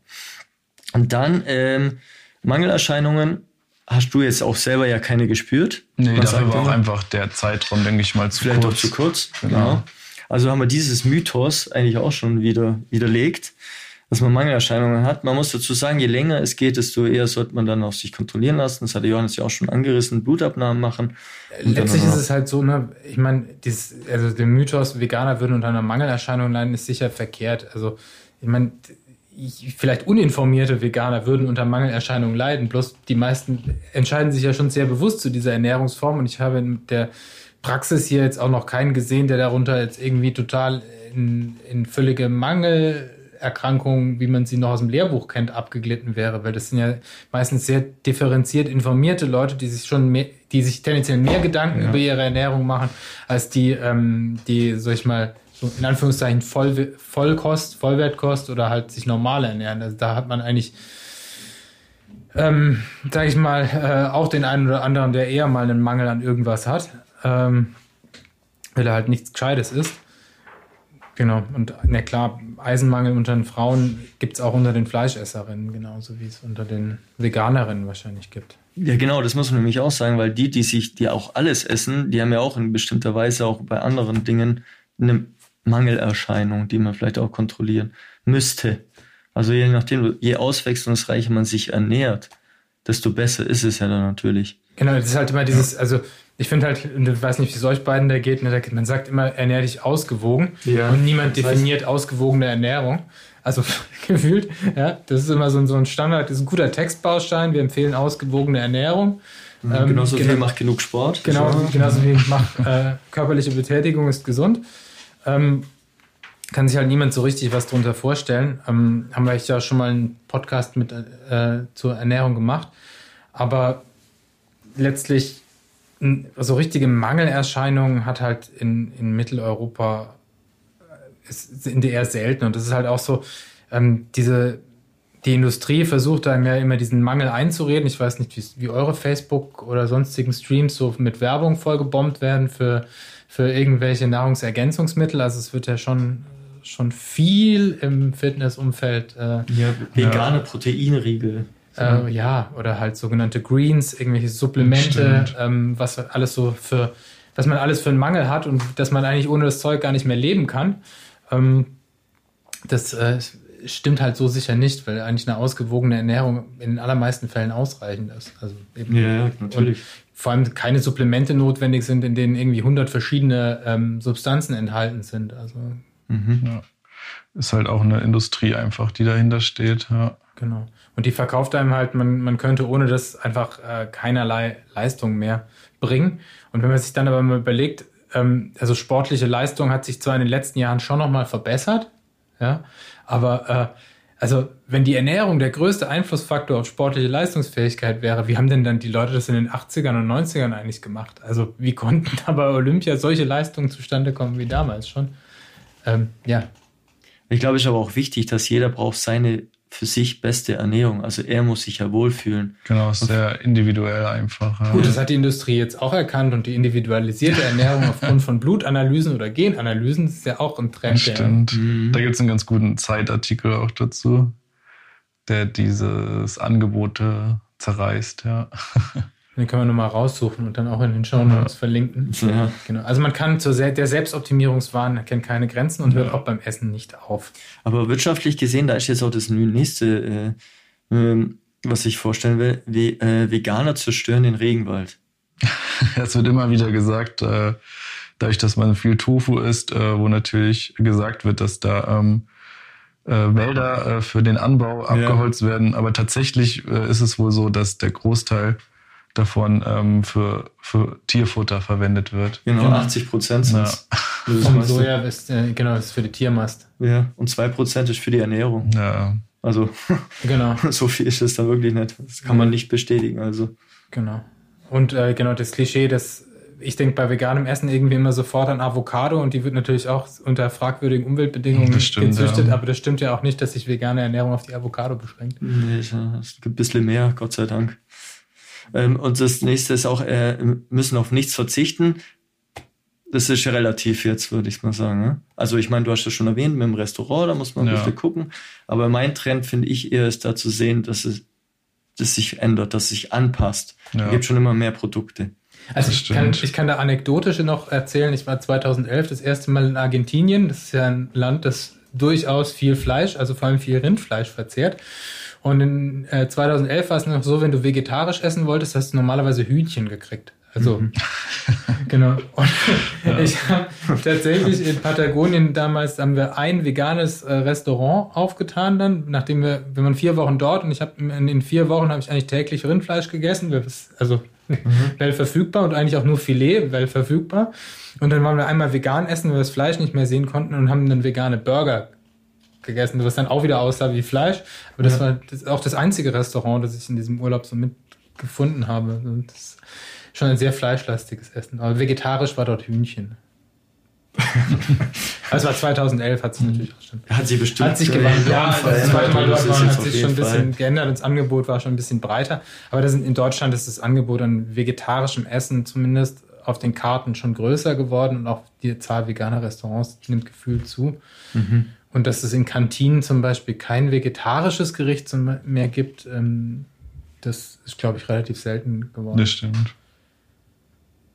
[SPEAKER 3] Und dann ähm, Mangelerscheinungen hast du jetzt auch selber ja keine gespürt.
[SPEAKER 4] Nee, dafür war auch einfach der Zeitraum, denke ich mal, zu
[SPEAKER 3] Vielleicht kurz. Vielleicht auch zu kurz, genau. genau. Also haben wir dieses Mythos eigentlich auch schon wieder widerlegt dass man Mangelerscheinungen hat. Man muss dazu sagen, je länger es geht, desto eher sollte man dann auch sich kontrollieren lassen. Das hatte Johannes ja auch schon angerissen, Blutabnahmen machen.
[SPEAKER 2] Letztlich ist es halt so, ne, ich meine, also der Mythos, Veganer würden unter einer Mangelerscheinung leiden, ist sicher verkehrt. Also, ich meine, vielleicht uninformierte Veganer würden unter Mangelerscheinungen leiden. Bloß die meisten entscheiden sich ja schon sehr bewusst zu dieser Ernährungsform. Und ich habe in der Praxis hier jetzt auch noch keinen gesehen, der darunter jetzt irgendwie total in, in völlige Mangel Erkrankungen, wie man sie noch aus dem Lehrbuch kennt, abgeglitten wäre, weil das sind ja meistens sehr differenziert informierte Leute, die sich schon mehr, die sich tendenziell mehr Gedanken ja. über ihre Ernährung machen, als die, ähm, die, sag ich mal, so in Anführungszeichen Voll, Vollkost, Vollwertkost oder halt sich normal ernähren. Also da hat man eigentlich, ähm, sag ich mal, äh, auch den einen oder anderen, der eher mal einen Mangel an irgendwas hat, ähm, weil er halt nichts Gescheites ist. Genau, und na klar, Eisenmangel unter den Frauen gibt es auch unter den Fleischesserinnen, genauso wie es unter den Veganerinnen wahrscheinlich gibt.
[SPEAKER 3] Ja, genau, das muss man nämlich auch sagen, weil die, die sich, die auch alles essen, die haben ja auch in bestimmter Weise auch bei anderen Dingen eine Mangelerscheinung, die man vielleicht auch kontrollieren müsste. Also je nachdem, je auswechslungsreicher man sich ernährt, desto besser ist es ja dann natürlich.
[SPEAKER 2] Genau, das ist halt immer dieses, also ich finde halt, ich weiß nicht, wie es euch beiden da geht, ne, man sagt immer, ernähr dich ausgewogen ja, und niemand definiert ausgewogene Ernährung. Also gefühlt, ja, das ist immer so ein, so ein Standard, das ist ein guter Textbaustein, wir empfehlen ausgewogene Ernährung.
[SPEAKER 3] Mhm, ähm, genauso genau, wie macht genug Sport.
[SPEAKER 2] Genau, genauso wie macht äh, körperliche Betätigung ist gesund. Ähm, kann sich halt niemand so richtig was darunter vorstellen. Ähm, haben wir ja schon mal einen Podcast mit äh, zur Ernährung gemacht. Aber letztlich so richtige Mangelerscheinungen hat halt in, in Mitteleuropa äh, sind eher selten. Und das ist halt auch so, ähm, diese, die Industrie versucht einem ja immer diesen Mangel einzureden. Ich weiß nicht, wie, wie eure Facebook oder sonstigen Streams so mit Werbung vollgebombt werden für, für irgendwelche Nahrungsergänzungsmittel. Also es wird ja schon, schon viel im Fitnessumfeld. Äh,
[SPEAKER 3] ja, vegane ja. Proteinriegel.
[SPEAKER 2] Äh, ja, oder halt sogenannte Greens, irgendwelche Supplemente, ähm, was alles so für, was man alles für einen Mangel hat und dass man eigentlich ohne das Zeug gar nicht mehr leben kann. Ähm, das äh, stimmt halt so sicher nicht, weil eigentlich eine ausgewogene Ernährung in den allermeisten Fällen ausreichend ist. Also
[SPEAKER 3] eben ja, natürlich.
[SPEAKER 2] vor allem keine Supplemente notwendig sind, in denen irgendwie 100 verschiedene ähm, Substanzen enthalten sind. Also
[SPEAKER 4] mhm. ja. ist halt auch eine Industrie einfach, die dahinter steht. Ja.
[SPEAKER 2] Genau. Und die verkauft einem halt, man, man könnte ohne das einfach äh, keinerlei Leistung mehr bringen. Und wenn man sich dann aber mal überlegt, ähm, also sportliche Leistung hat sich zwar in den letzten Jahren schon nochmal verbessert, ja, aber äh, also wenn die Ernährung der größte Einflussfaktor auf sportliche Leistungsfähigkeit wäre, wie haben denn dann die Leute das in den 80ern und 90ern eigentlich gemacht? Also wie konnten da bei Olympia solche Leistungen zustande kommen wie damals schon? Ähm, ja.
[SPEAKER 3] Ich glaube, es ist aber auch wichtig, dass jeder braucht seine für sich beste Ernährung. Also er muss sich ja wohlfühlen.
[SPEAKER 4] Genau, sehr individuell einfach.
[SPEAKER 2] Ja. Gut, das hat die Industrie jetzt auch erkannt und die individualisierte Ernährung aufgrund von Blutanalysen oder Genanalysen ist ja auch ein Trend.
[SPEAKER 4] Stimmt. Mhm. Da gibt es einen ganz guten Zeitartikel auch dazu, der dieses Angebot zerreißt, ja.
[SPEAKER 2] Den können wir nochmal raussuchen und dann auch in den Show Notes verlinken.
[SPEAKER 3] Ja.
[SPEAKER 2] Genau. Also man kann zur Se der Selbstoptimierungswahn erkennt keine Grenzen und hört auch beim Essen nicht auf.
[SPEAKER 3] Aber wirtschaftlich gesehen, da ist jetzt auch das nächste, äh, ähm, was ich vorstellen will, wie, äh, Veganer zerstören den Regenwald.
[SPEAKER 4] Es wird immer wieder gesagt, äh, dadurch, dass man viel Tofu isst, äh, wo natürlich gesagt wird, dass da ähm, äh, Wälder äh, für den Anbau abgeholzt werden. Aber tatsächlich äh, ist es wohl so, dass der Großteil davon ähm, für, für Tierfutter verwendet wird.
[SPEAKER 3] Genau,
[SPEAKER 2] Genau.
[SPEAKER 3] 80 Prozent sind es.
[SPEAKER 2] Vom Soja ist, äh, genau, ist für die Tiermast.
[SPEAKER 3] Ja, und 2 Prozent ist für die Ernährung.
[SPEAKER 4] Ja,
[SPEAKER 3] Also
[SPEAKER 2] Genau,
[SPEAKER 3] so viel ist es da wirklich nicht. Das kann man nicht bestätigen. Also
[SPEAKER 2] genau. Und äh, genau das Klischee, dass ich denke bei veganem Essen irgendwie immer sofort an Avocado und die wird natürlich auch unter fragwürdigen Umweltbedingungen
[SPEAKER 4] stimmt,
[SPEAKER 2] gezüchtet,
[SPEAKER 4] ja.
[SPEAKER 2] aber das stimmt ja auch nicht, dass sich vegane Ernährung auf die Avocado beschränkt.
[SPEAKER 3] nee, es gibt ein bisschen mehr, Gott sei Dank. Ähm, und das nächste ist auch, äh, müssen auf nichts verzichten. Das ist ja relativ jetzt, würde ich mal sagen. Ne? Also ich meine, du hast das schon erwähnt mit dem Restaurant, da muss man ein
[SPEAKER 4] Ja.
[SPEAKER 3] bisschen gucken. Aber mein Trend, finde ich, eher ist da zu sehen, dass es das sich ändert, dass es sich anpasst.
[SPEAKER 4] Ja.
[SPEAKER 3] Es gibt schon immer mehr Produkte.
[SPEAKER 2] Also ich kann, ich kann da anekdotische noch erzählen. Ich war 2011 das erste Mal in Argentinien. Das ist ja ein Land, das durchaus viel Fleisch, also vor allem viel Rindfleisch verzehrt. Und in äh, 2011 war es noch so, wenn du vegetarisch essen wolltest, hast du normalerweise Hühnchen gekriegt. Also, genau. Und ich habe tatsächlich in Patagonien damals haben wir ein veganes äh, Restaurant aufgetan dann, nachdem wir, wenn man vier Wochen dort und ich habe in den vier Wochen habe ich eigentlich täglich Rindfleisch gegessen, also weil verfügbar und eigentlich auch nur Filet, weil verfügbar. Und dann waren wir einmal vegan essen, weil wir das Fleisch nicht mehr sehen konnten und haben dann vegane Burger gegessen, was dann auch wieder aussah wie Fleisch. Aber das
[SPEAKER 3] Ja.
[SPEAKER 2] war das, auch das einzige Restaurant, das ich in diesem Urlaub so mitgefunden habe. Und das ist schon ein sehr fleischlastiges Essen. Aber vegetarisch war dort Hühnchen. Das war 2011, hat sich natürlich auch schon.
[SPEAKER 3] Hat sie bestimmt
[SPEAKER 2] Hat sich gewandelt. Ja, das zweite Mal dort waren, hat sich schon ein bisschen geändert. Das Angebot war schon ein bisschen breiter. Aber das sind, in Deutschland ist das Angebot an vegetarischem Essen zumindest auf den Karten schon größer geworden und auch die Zahl veganer Restaurants nimmt gefühlt zu.
[SPEAKER 3] Mhm.
[SPEAKER 2] Und dass es in Kantinen zum Beispiel kein vegetarisches Gericht mehr gibt, ähm, das ist, glaube ich, relativ selten geworden.
[SPEAKER 4] das stimmt.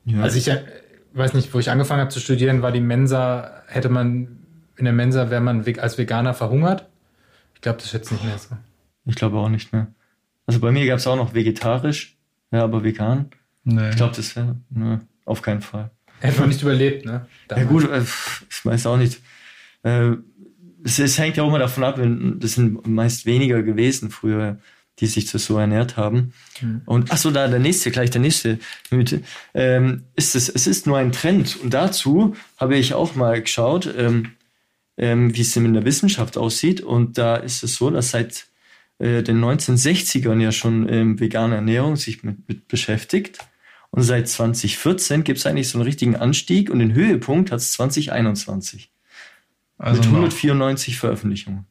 [SPEAKER 3] Ja.
[SPEAKER 2] Also ich äh, weiß nicht, wo ich angefangen habe zu studieren, war die Mensa, hätte man in der Mensa, wäre man als Veganer verhungert. Ich glaube, das ist jetzt nicht mehr so.
[SPEAKER 3] Ich glaube auch nicht mehr. Also bei mir gab es auch noch vegetarisch, ja, aber vegan.
[SPEAKER 4] Nee.
[SPEAKER 3] Ich glaube, das wäre, ne, auf keinen Fall.
[SPEAKER 2] Hätte man nicht überlebt, ne?
[SPEAKER 3] Ja
[SPEAKER 2] Damals.
[SPEAKER 3] gut, äh, ich weiß auch nicht. Äh, es, es hängt ja auch immer davon ab, das sind meist weniger gewesen früher, die sich so ernährt haben.
[SPEAKER 2] Hm.
[SPEAKER 3] Und ach so, da der nächste, gleich der nächste Mythe. Ähm, ist es, es ist nur ein Trend. Und dazu habe ich auch mal geschaut, ähm, ähm, wie es in der Wissenschaft aussieht. Und da ist es so, dass seit äh, den 1960ern ja schon ähm, vegane Ernährung sich mit, mit beschäftigt. Und seit 2014 gibt es eigentlich so einen richtigen Anstieg und den Höhepunkt hat es 2021
[SPEAKER 4] also
[SPEAKER 3] mit
[SPEAKER 4] noch.
[SPEAKER 3] 194 Veröffentlichungen.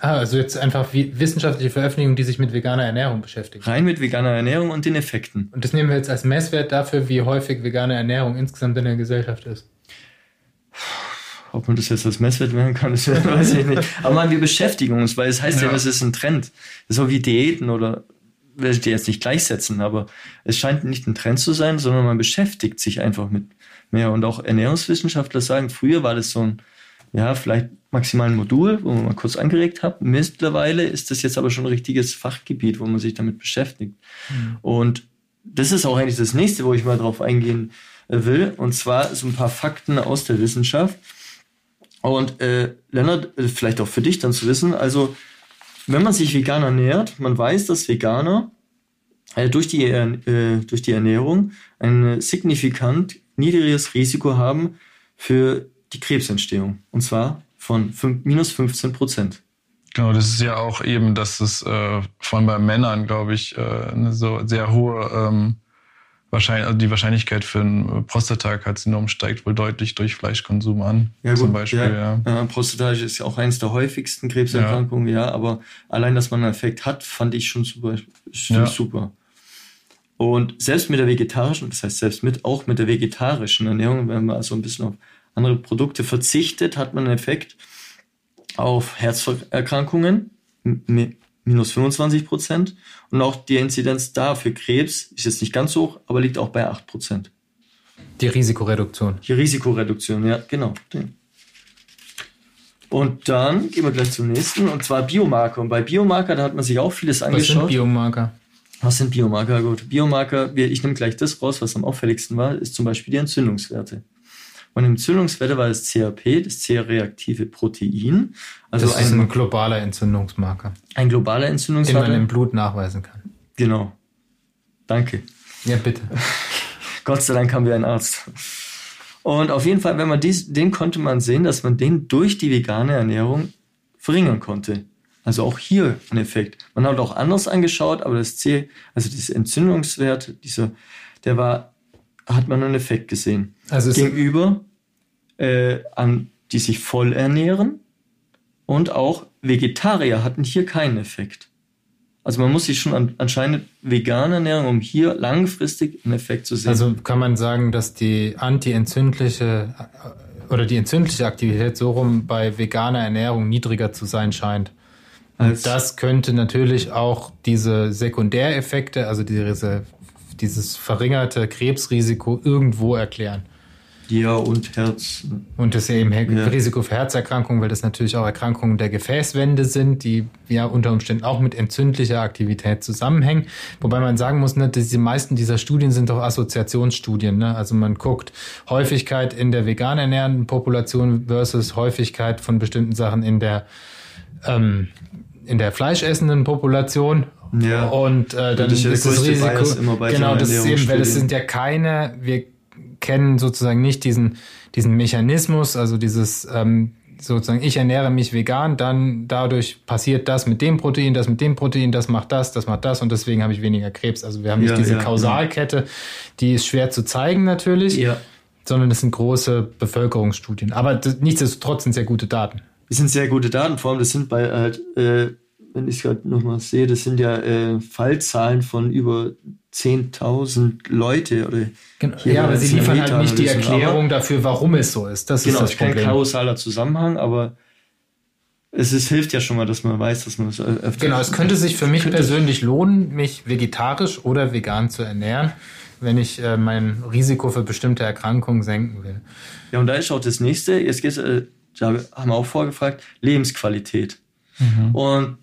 [SPEAKER 2] Ah, also jetzt einfach wie wissenschaftliche Veröffentlichungen, die sich mit veganer Ernährung beschäftigen.
[SPEAKER 3] Rein mit veganer Ernährung und den Effekten.
[SPEAKER 2] Und das nehmen wir jetzt als Messwert dafür, wie häufig vegane Ernährung insgesamt in der Gesellschaft ist.
[SPEAKER 3] Ob man das jetzt als Messwert werden kann, das weiß ich nicht. Aber man, wir beschäftigen uns, weil es heißt ja,
[SPEAKER 4] Ja.
[SPEAKER 3] das ist ein Trend. So wie Diäten oder will ich die jetzt nicht gleichsetzen, aber es scheint nicht ein Trend zu sein, sondern man beschäftigt sich einfach mit mehr. Und auch Ernährungswissenschaftler sagen, früher war das so ein, ja, vielleicht maximal ein Modul, wo man mal kurz angeregt hat. Mittlerweile ist das jetzt aber schon ein richtiges Fachgebiet, wo man sich damit beschäftigt. Und das ist auch eigentlich das nächste, wo ich mal drauf eingehen äh, will. Und zwar so ein paar Fakten aus der Wissenschaft. Und äh, Lennart, äh, vielleicht auch für dich dann zu wissen, also wenn man sich vegan ernährt, man weiß, dass Veganer äh, durch, die, äh, durch die Ernährung ein äh, signifikant niedrigeres Risiko haben für die Krebsentstehung. Und zwar von minus 15 Prozent.
[SPEAKER 4] Genau, das ist ja auch eben, dass es äh, von bei Männern, glaube ich, äh, eine so sehr hohe ähm, Wahrscheinlich, also die Wahrscheinlichkeit für ein Prostatakarzinom steigt wohl deutlich durch Fleischkonsum an.
[SPEAKER 3] Ja,
[SPEAKER 4] zum
[SPEAKER 3] gut,
[SPEAKER 4] Beispiel,
[SPEAKER 3] ja.
[SPEAKER 4] ja.
[SPEAKER 3] Äh, Prostatitis ist ja auch eines der häufigsten Krebserkrankungen, ja. aber allein, dass man einen Effekt hat, fand ich schon super. Schon
[SPEAKER 4] Ja.
[SPEAKER 3] super. Und selbst mit der vegetarischen, das heißt selbst mit, auch mit der vegetarischen Ernährung, wenn man also ein bisschen auf andere Produkte verzichtet, hat man einen Effekt auf Herzerkrankungen, minus 25 Prozent. Und auch die Inzidenz da für Krebs ist jetzt nicht ganz hoch, aber liegt auch bei 8 Prozent.
[SPEAKER 2] Die Risikoreduktion.
[SPEAKER 3] Die Risikoreduktion, ja, genau. Und dann gehen wir gleich zum nächsten, und zwar Biomarker. Und bei Biomarker, da hat man sich auch vieles angeschaut.
[SPEAKER 2] Was sind Biomarker?
[SPEAKER 3] Was sind Biomarker? Gut, Biomarker, ich nehme gleich das raus, was am auffälligsten war, ist zum Beispiel die Entzündungswerte. Und Entzündungswerte war das CRP, das C-reaktive Protein.
[SPEAKER 2] Also das ist ein, ein, globaler Entzündungsmarker.
[SPEAKER 3] Ein globaler Entzündungsmarker.
[SPEAKER 2] Den man im Blut nachweisen kann.
[SPEAKER 3] Genau. Danke.
[SPEAKER 2] Ja, bitte.
[SPEAKER 3] Gott sei Dank haben wir einen Arzt. Und auf jeden Fall, wenn man dies, den konnte man sehen, dass man den durch die vegane Ernährung verringern konnte. Also auch hier ein Effekt. Man hat auch anders angeschaut, aber das C, also das Entzündungswert, dieser, der war, hat man einen Effekt gesehen. Also gegenüber äh, an die sich voll ernähren und auch Vegetarier hatten hier keinen Effekt. Also man muss sich schon an, anscheinend vegan ernähren, um hier langfristig einen Effekt zu sehen.
[SPEAKER 2] Also kann man sagen, dass die antientzündliche äh, oder die entzündliche Aktivität so rum bei veganer Ernährung niedriger zu sein scheint. Und das könnte natürlich auch diese Sekundäreffekte, also diese, dieses verringerte Krebsrisiko irgendwo erklären.
[SPEAKER 3] Ja, und Herz.
[SPEAKER 2] Und das ja eben ja. Risiko für Herzerkrankungen, weil das natürlich auch Erkrankungen der Gefäßwände sind, die ja unter Umständen auch mit entzündlicher Aktivität zusammenhängen. Wobei man sagen muss, ne, dass die meisten dieser Studien sind doch Assoziationsstudien. Ne? Also man guckt Häufigkeit in der vegan ernährenden Population versus Häufigkeit von bestimmten Sachen in der ähm, in der fleischessenden Population
[SPEAKER 3] ja.
[SPEAKER 2] und äh, dann ist, das Risiko genau das ist eben weil es sind ja keine wir kennen sozusagen nicht diesen, diesen Mechanismus, also dieses ähm, sozusagen, ich ernähre mich vegan, dann dadurch passiert das mit dem Protein, das mit dem Protein, das macht das, das macht das und deswegen habe ich weniger Krebs. Also wir haben nicht ja, diese ja, Kausalkette, die ist schwer zu zeigen natürlich, ja. sondern es sind große Bevölkerungsstudien. Aber nichtsdestotrotz sind sehr gute Daten.
[SPEAKER 3] Es sind sehr gute Daten, vor allem das sind bei halt, äh, wenn ich es gerade nochmal sehe, das sind ja äh, Fallzahlen von über 10.000 Leute oder
[SPEAKER 2] genau. ja, aber sie liefern halt nicht die Erklärung dafür, warum es so ist. Das
[SPEAKER 3] genau,
[SPEAKER 2] ist das
[SPEAKER 3] Problem. kein kausaler Zusammenhang, aber es ist, hilft ja schon mal, dass man weiß, dass man es
[SPEAKER 2] öfter. Genau, es könnte sich für mich persönlich lohnen, mich vegetarisch oder vegan zu ernähren, wenn ich äh, mein Risiko für bestimmte Erkrankungen senken will.
[SPEAKER 3] Ja, und da ist auch das nächste. Jetzt geht's, äh, da haben wir auch vorgefragt, Lebensqualität. Mhm. Und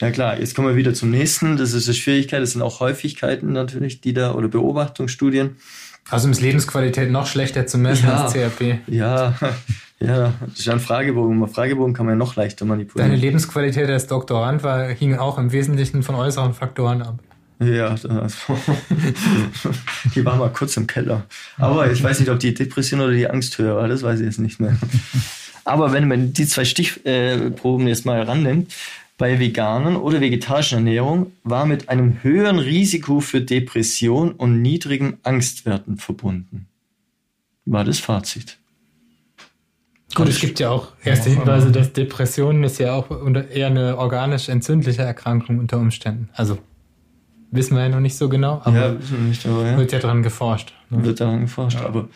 [SPEAKER 3] ja klar, jetzt kommen wir wieder zum nächsten. Das ist eine Schwierigkeit. Das sind auch Häufigkeiten natürlich, die da oder Beobachtungsstudien.
[SPEAKER 2] Also ist Lebensqualität noch schlechter zu messen ja, als CRP.
[SPEAKER 3] Ja, ja, das ist ein Fragebogen. Ein Fragebogen kann man ja noch leichter manipulieren.
[SPEAKER 2] Deine Lebensqualität als Doktorand war, hing auch im Wesentlichen von äußeren Faktoren ab.
[SPEAKER 3] Ja, also, die war mal kurz im Keller. Aber ich weiß nicht, ob die Depression oder die Angst höher war, das weiß ich jetzt nicht mehr. Aber wenn man die zwei Stichproben jetzt mal rannimmt, bei veganen oder vegetarischen Ernährung war mit einem höheren Risiko für Depression und niedrigen Angstwerten verbunden. War das Fazit.
[SPEAKER 2] Gut, es gibt ja auch erste Hinweise, dass Depressionen ist ja auch eher eine organisch entzündliche Erkrankung unter Umständen. Also wissen wir ja noch nicht so genau,
[SPEAKER 3] aber, ja, nicht, aber ja.
[SPEAKER 2] wird ja daran geforscht.
[SPEAKER 3] Ne? Wird daran geforscht, ja. aber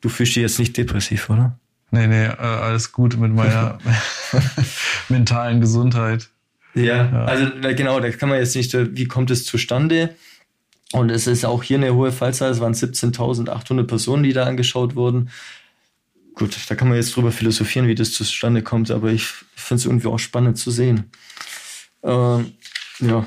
[SPEAKER 3] du fühlst dich jetzt nicht depressiv, oder?
[SPEAKER 4] Nee, nee, äh, alles gut mit meiner mentalen Gesundheit.
[SPEAKER 3] Ja, ja, also genau, da kann man jetzt nicht, wie kommt es zustande? Und es ist auch hier eine hohe Fallzahl, es waren 17.800 Personen, die da angeschaut wurden. Gut, da kann man jetzt drüber philosophieren, wie das zustande kommt, aber ich finde es irgendwie auch spannend zu sehen. Ähm, ja.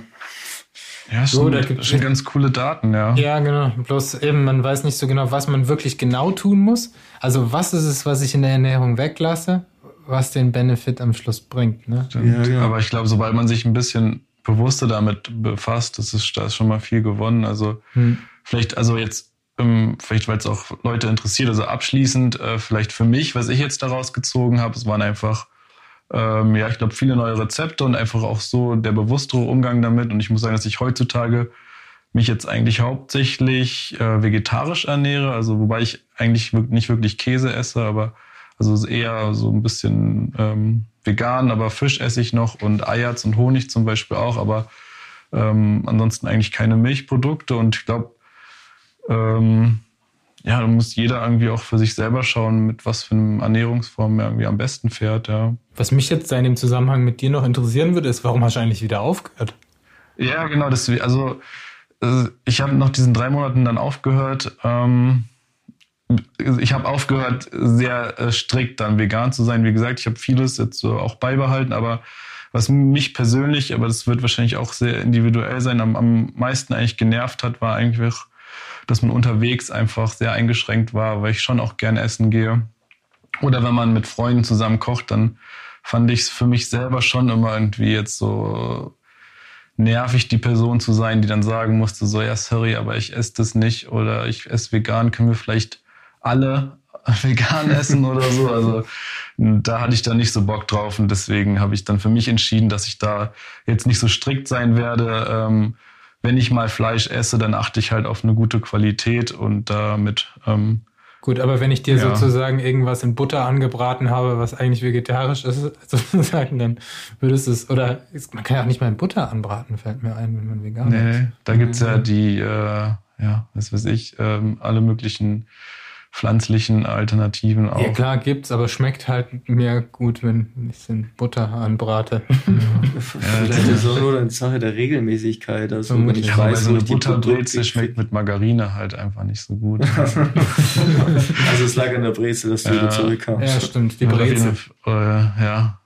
[SPEAKER 4] Ja, so, schon, da gibt schon ganz coole Daten, ja.
[SPEAKER 2] Ja, genau. Bloß eben, man weiß nicht so genau, was man wirklich genau tun muss. Also was ist es, was ich in der Ernährung weglasse? Was den Benefit am Schluss bringt. Ne?
[SPEAKER 4] Ja, ja. Aber ich glaube, sobald man sich ein bisschen bewusster damit befasst, das ist, da ist schon mal viel gewonnen. Also hm. vielleicht, also jetzt, ähm, vielleicht weil es auch Leute interessiert, also abschließend, äh, vielleicht für mich, was ich jetzt daraus gezogen habe, es waren einfach, ähm, ja, ich glaube, viele neue Rezepte und einfach auch so der bewusstere Umgang damit. Und ich muss sagen, dass ich heutzutage mich jetzt eigentlich hauptsächlich äh, vegetarisch ernähre, also wobei ich eigentlich nicht wirklich Käse esse, aber also eher so ein bisschen ähm, vegan, aber Fisch esse ich noch und Eierz und Honig zum Beispiel auch, aber ähm, ansonsten eigentlich keine Milchprodukte. Und ich glaube, ähm, ja, da muss jeder irgendwie auch für sich selber schauen, mit was für einer Ernährungsform er irgendwie am besten fährt, ja.
[SPEAKER 2] Was mich jetzt in dem Zusammenhang mit dir noch interessieren würde, ist, warum hast du eigentlich wieder aufgehört?
[SPEAKER 4] Ja, genau, das, also äh, ich habe nach diesen drei Monaten dann aufgehört. Ähm, ich habe aufgehört, sehr äh, strikt dann vegan zu sein. Wie gesagt, ich habe vieles jetzt so auch beibehalten, aber was mich persönlich, aber das wird wahrscheinlich auch sehr individuell sein, am, am meisten eigentlich genervt hat, war eigentlich, dass man unterwegs einfach sehr eingeschränkt war, weil ich schon auch gerne essen gehe. Oder wenn man mit Freunden zusammen kocht, dann fand ich es für mich selber schon immer irgendwie jetzt so nervig, die Person zu sein, die dann sagen musste, so, ja, sorry, aber ich esse das nicht oder ich esse vegan, können wir vielleicht alle vegan essen oder so. Also da hatte ich dann nicht so Bock drauf und deswegen habe ich dann für mich entschieden, dass ich da jetzt nicht so strikt sein werde. Ähm, wenn ich mal Fleisch esse, dann achte ich halt auf eine gute Qualität und damit. Ähm,
[SPEAKER 2] Gut, aber wenn ich dir ja. sozusagen irgendwas in Butter angebraten habe, was eigentlich vegetarisch ist, sozusagen, dann würdest du es, oder man kann ja auch nicht mal in Butter anbraten, fällt mir ein, wenn man vegan
[SPEAKER 4] nee, ist. Nee, da gibt's ja die, äh, ja, was weiß ich, ähm, alle möglichen pflanzlichen Alternativen auch.
[SPEAKER 2] Ja klar, gibt's, aber schmeckt halt mir gut, wenn ich es in Butter anbrate.
[SPEAKER 3] Ja. Vielleicht ist es auch nur eine Sache der Regelmäßigkeit. Also wenn ich
[SPEAKER 4] ja, weiß, so eine Butterbrezel schmeckt mit Margarine halt einfach nicht so gut.
[SPEAKER 3] also es lag an der Brezel, dass du ja. wieder zurückkamst.
[SPEAKER 2] Ja, stimmt, die Brezel.
[SPEAKER 4] Äh, ja,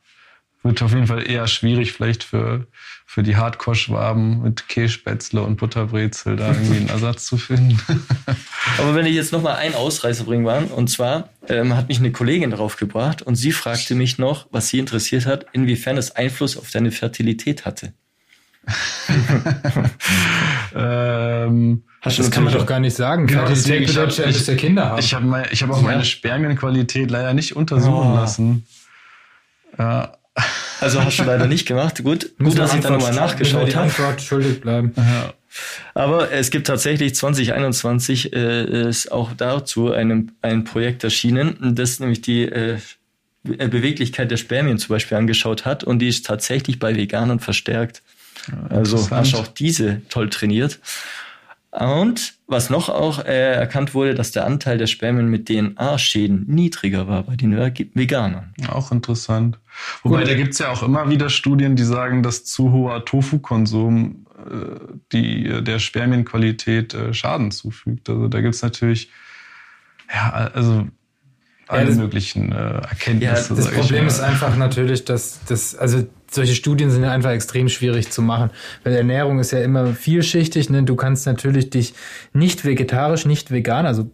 [SPEAKER 4] wird auf jeden Fall eher schwierig vielleicht für für die Hardcore-Schwaben mit Kässpätzle und Butterbrezel da irgendwie einen Ersatz zu finden.
[SPEAKER 3] Aber wenn ich jetzt nochmal einen Ausreißer bringen will, und zwar ähm, hat mich eine Kollegin darauf gebracht und sie fragte mich noch, was sie interessiert hat, inwiefern es Einfluss auf deine Fertilität hatte.
[SPEAKER 2] ähm, das kann man doch gar nicht sagen.
[SPEAKER 4] Genau, Fertilität bedeutet ja, dass der Kinder haben. Ich habe hab auch meine Spermienqualität leider nicht untersuchen oh. lassen.
[SPEAKER 3] Ja. Also hast du leider nicht gemacht. Gut, gut dass ich da nochmal nachgeschaut habe.
[SPEAKER 2] schuldig bleiben.
[SPEAKER 3] Ja. Aber es gibt tatsächlich 2021 äh, ist auch dazu einem, ein Projekt erschienen, das nämlich die äh, Beweglichkeit der Spermien zum Beispiel angeschaut hat und die ist tatsächlich bei Veganern verstärkt. Ja, also hast auch diese toll trainiert. Und was noch auch äh, erkannt wurde, dass der Anteil der Spermien mit DNA-Schäden niedriger war bei den Veganern.
[SPEAKER 4] Auch interessant. Wobei, Gut. da gibt's ja auch immer wieder Studien, die sagen, dass zu hoher Tofu-Konsum äh, die, der Spermienqualität äh, Schaden zufügt. Also da gibt's natürlich, ja, also alle ja, möglichen äh, Erkenntnisse.
[SPEAKER 2] Ja, das Problem ist einfach natürlich, dass das, also solche Studien sind einfach extrem schwierig zu machen, weil Ernährung ist ja immer vielschichtig. Ne? Du kannst natürlich dich nicht vegetarisch, nicht vegan, also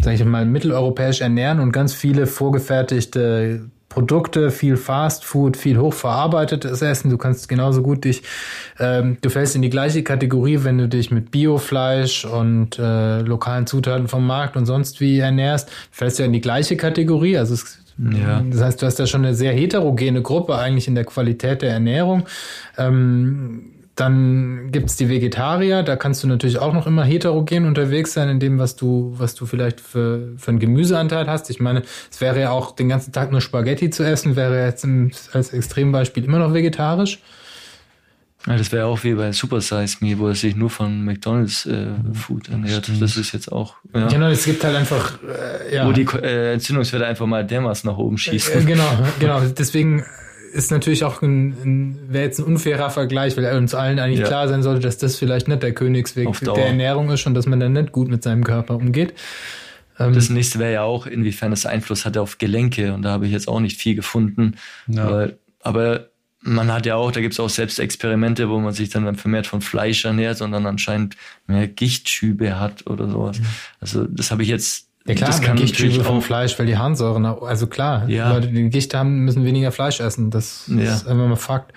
[SPEAKER 2] sage ich mal mitteleuropäisch ernähren und ganz viele vorgefertigte Produkte, viel Fast Food, viel hochverarbeitetes Essen. Du kannst genauso gut dich, ähm, du fällst in die gleiche Kategorie, wenn du dich mit Biofleisch und äh, lokalen Zutaten vom Markt und sonst wie ernährst, fällst du ja in die gleiche Kategorie. Also es ja. Das heißt, du hast da schon eine sehr heterogene Gruppe eigentlich in der Qualität der Ernährung. Ähm, dann gibt's die Vegetarier, da kannst du natürlich auch noch immer heterogen unterwegs sein in dem, was du, was du vielleicht für, für einen Gemüseanteil hast. Ich meine, es wäre ja auch den ganzen Tag nur Spaghetti zu essen, wäre jetzt im, als Extrembeispiel immer noch vegetarisch.
[SPEAKER 3] Ja, das wäre auch wie bei Super Size Me, wo er sich nur von McDonalds äh, Food ernährt. Stimmt. Das ist jetzt auch.
[SPEAKER 2] Ja. Genau, es gibt halt einfach.
[SPEAKER 3] Äh, ja. Wo die äh, Entzündungswerte einfach mal dermaßen nach oben schießen.
[SPEAKER 2] Äh, genau, genau. Deswegen ist natürlich auch ein, ein wäre jetzt ein unfairer Vergleich, weil uns allen eigentlich ja. klar sein sollte, dass das vielleicht nicht der Königsweg der Ernährung ist und dass man dann nicht gut mit seinem Körper umgeht.
[SPEAKER 3] Ähm, das nächste wäre ja auch, inwiefern es Einfluss hatte auf Gelenke und da habe ich jetzt auch nicht viel gefunden. Ja. Weil, aber man hat ja auch, da gibt es auch selbst Experimente, wo man sich dann vermehrt von Fleisch ernährt und dann anscheinend mehr Gichtschübe hat oder sowas. Mhm. Also das habe ich jetzt.
[SPEAKER 2] Ja klar, das kann Gichtschübe vom Fleisch, weil die Harnsäuren, also klar, ja. Leute, die Gicht haben, müssen weniger Fleisch essen. Das, das ja. ist einfach mal Fakt.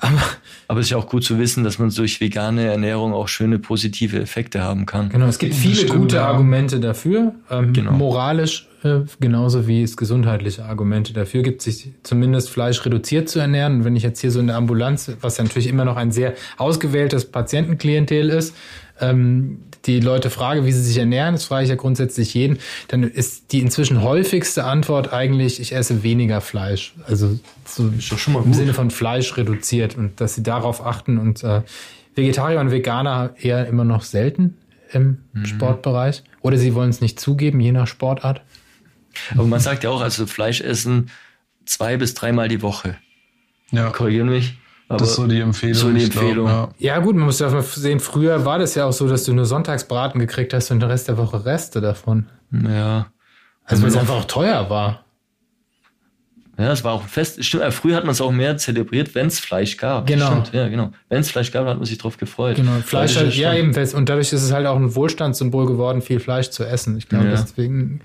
[SPEAKER 3] Aber, Aber es ist ja auch gut zu wissen, dass man durch vegane Ernährung auch schöne positive Effekte haben kann.
[SPEAKER 2] Genau, es gibt viele Stimmt, gute ja. Argumente dafür. Ähm, genau. Moralisch äh, genauso wie es gesundheitliche Argumente dafür gibt, sich zumindest Fleisch reduziert zu ernähren. Und wenn ich jetzt hier so in der Ambulanz, was ja natürlich immer noch ein sehr ausgewähltes Patientenklientel ist, ähm, die Leute frage, wie sie sich ernähren, das frage ich ja grundsätzlich jeden, dann ist die inzwischen häufigste Antwort eigentlich, ich esse weniger Fleisch. Also so im. Sinne von Fleisch reduziert und dass sie darauf achten und äh, Vegetarier und Veganer eher immer noch selten im mhm. Sportbereich. Oder sie wollen es nicht zugeben, je nach Sportart.
[SPEAKER 3] Aber man sagt ja auch, also Fleisch essen zwei bis dreimal die Woche.
[SPEAKER 4] Ja.
[SPEAKER 3] Korrigieren mich.
[SPEAKER 4] Aber das ist so die Empfehlung.
[SPEAKER 3] So die Empfehlung.
[SPEAKER 2] Glaub, ja. ja. gut, man muss ja mal sehen, früher war das ja auch so, dass du nur Sonntagsbraten gekriegt hast und den Rest der Woche Reste davon.
[SPEAKER 3] Ja.
[SPEAKER 2] Also weil es einfach auch teuer war.
[SPEAKER 3] Ja, es war auch fest. Stimmt, äh, früher hat man es auch mehr zelebriert, wenn es Fleisch gab.
[SPEAKER 2] Genau.
[SPEAKER 3] Stimmt, ja, genau. Wenn es Fleisch gab, hat man sich drauf gefreut.
[SPEAKER 2] Genau. Fleisch halt, ja eben fest. Und dadurch ist es halt auch ein Wohlstandssymbol geworden, viel Fleisch zu essen. Ich glaube, ja. deswegen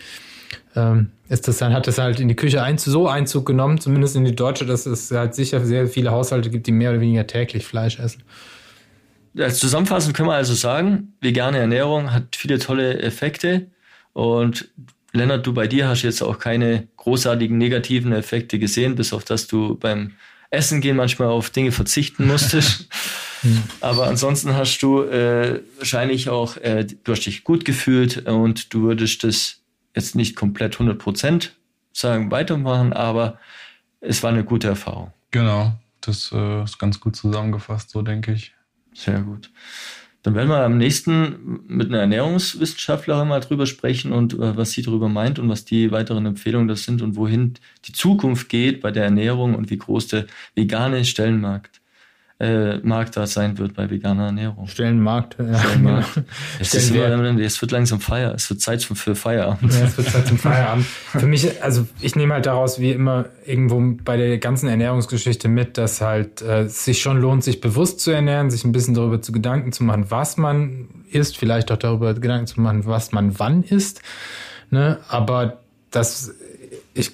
[SPEAKER 2] ähm, ist das dann, hat das halt in die Küche ein, so Einzug genommen, zumindest in die deutsche, dass es halt sicher sehr viele Haushalte gibt, die mehr oder weniger täglich Fleisch essen.
[SPEAKER 3] Als Zusammenfassung können wir also sagen, vegane Ernährung hat viele tolle Effekte und Lennart, du bei dir hast jetzt auch keine großartigen negativen Effekte gesehen, bis auf dass du beim Essen gehen manchmal auf Dinge verzichten musstest. Aber ansonsten hast du äh, wahrscheinlich auch, äh, du hast dich gut gefühlt und du würdest das jetzt nicht komplett 100 Prozent sagen, weitermachen, aber es war eine gute Erfahrung.
[SPEAKER 4] Genau, das äh, ist ganz gut zusammengefasst, so denke ich.
[SPEAKER 3] Sehr gut. Dann werden wir am nächsten mit einer Ernährungswissenschaftlerin mal drüber sprechen und äh, was sie darüber meint und was die weiteren Empfehlungen das sind und wohin die Zukunft geht bei der Ernährung und wie groß der vegane Stellenmarkt äh, Markt da sein wird bei veganer Ernährung.
[SPEAKER 2] Stellenmarkt. Ja,
[SPEAKER 3] Stellenmarkt. Genau. Es, ist immer, es wird langsam Feier. Es wird Zeit für Feierabend.
[SPEAKER 2] Ja, es wird Zeit zum Feierabend. für mich, also ich nehme halt daraus wie immer irgendwo bei der ganzen Ernährungsgeschichte mit, dass halt äh, es sich schon lohnt, sich bewusst zu ernähren, sich ein bisschen darüber zu Gedanken zu machen, was man isst, vielleicht auch darüber Gedanken zu machen, was man wann isst. Ne? Aber das ich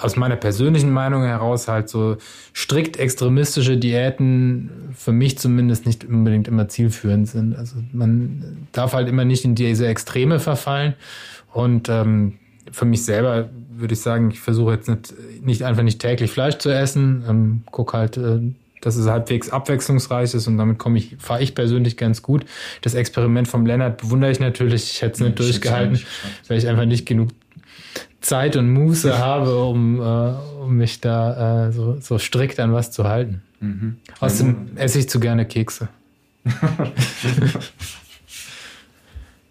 [SPEAKER 2] aus meiner persönlichen Meinung heraus halt so strikt extremistische Diäten für mich zumindest nicht unbedingt immer zielführend sind. Also man darf halt immer nicht in diese Extreme verfallen. Und ähm, für mich selber würde ich sagen, ich versuche jetzt nicht, nicht einfach nicht täglich Fleisch zu essen, ähm, guck halt, äh, dass es halbwegs abwechslungsreich ist und damit komme ich, fahre ich persönlich ganz gut. Das Experiment vom Lennart bewundere ich natürlich. Ich hätte es nicht durchgehalten, weil ich einfach nicht genug Zeit und Muße habe, um, äh, um mich da äh, so, so strikt an was zu halten. Mhm. Außerdem esse ich zu gerne Kekse.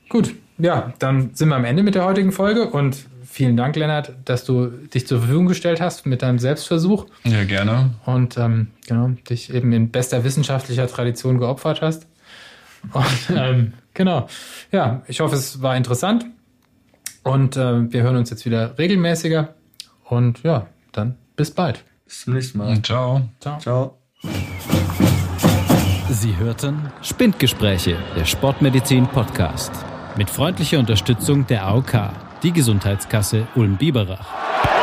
[SPEAKER 2] Gut, ja, dann sind wir am Ende mit der heutigen Folge und vielen Dank, Lennart, dass du dich zur Verfügung gestellt hast mit deinem Selbstversuch.
[SPEAKER 4] Ja, gerne.
[SPEAKER 2] Und ähm, genau, dich eben in bester wissenschaftlicher Tradition geopfert hast. Und ähm, genau, ja, ich hoffe, es war interessant. Und äh, wir hören uns jetzt wieder regelmäßiger. Und ja, dann bis bald.
[SPEAKER 3] Bis zum nächsten Mal.
[SPEAKER 4] Ciao.
[SPEAKER 3] Ciao. Ciao.
[SPEAKER 1] Sie hörten Spindgespräche, der Sportmedizin Podcast. Mit freundlicher Unterstützung der AOK, die Gesundheitskasse Ulm-Biberach.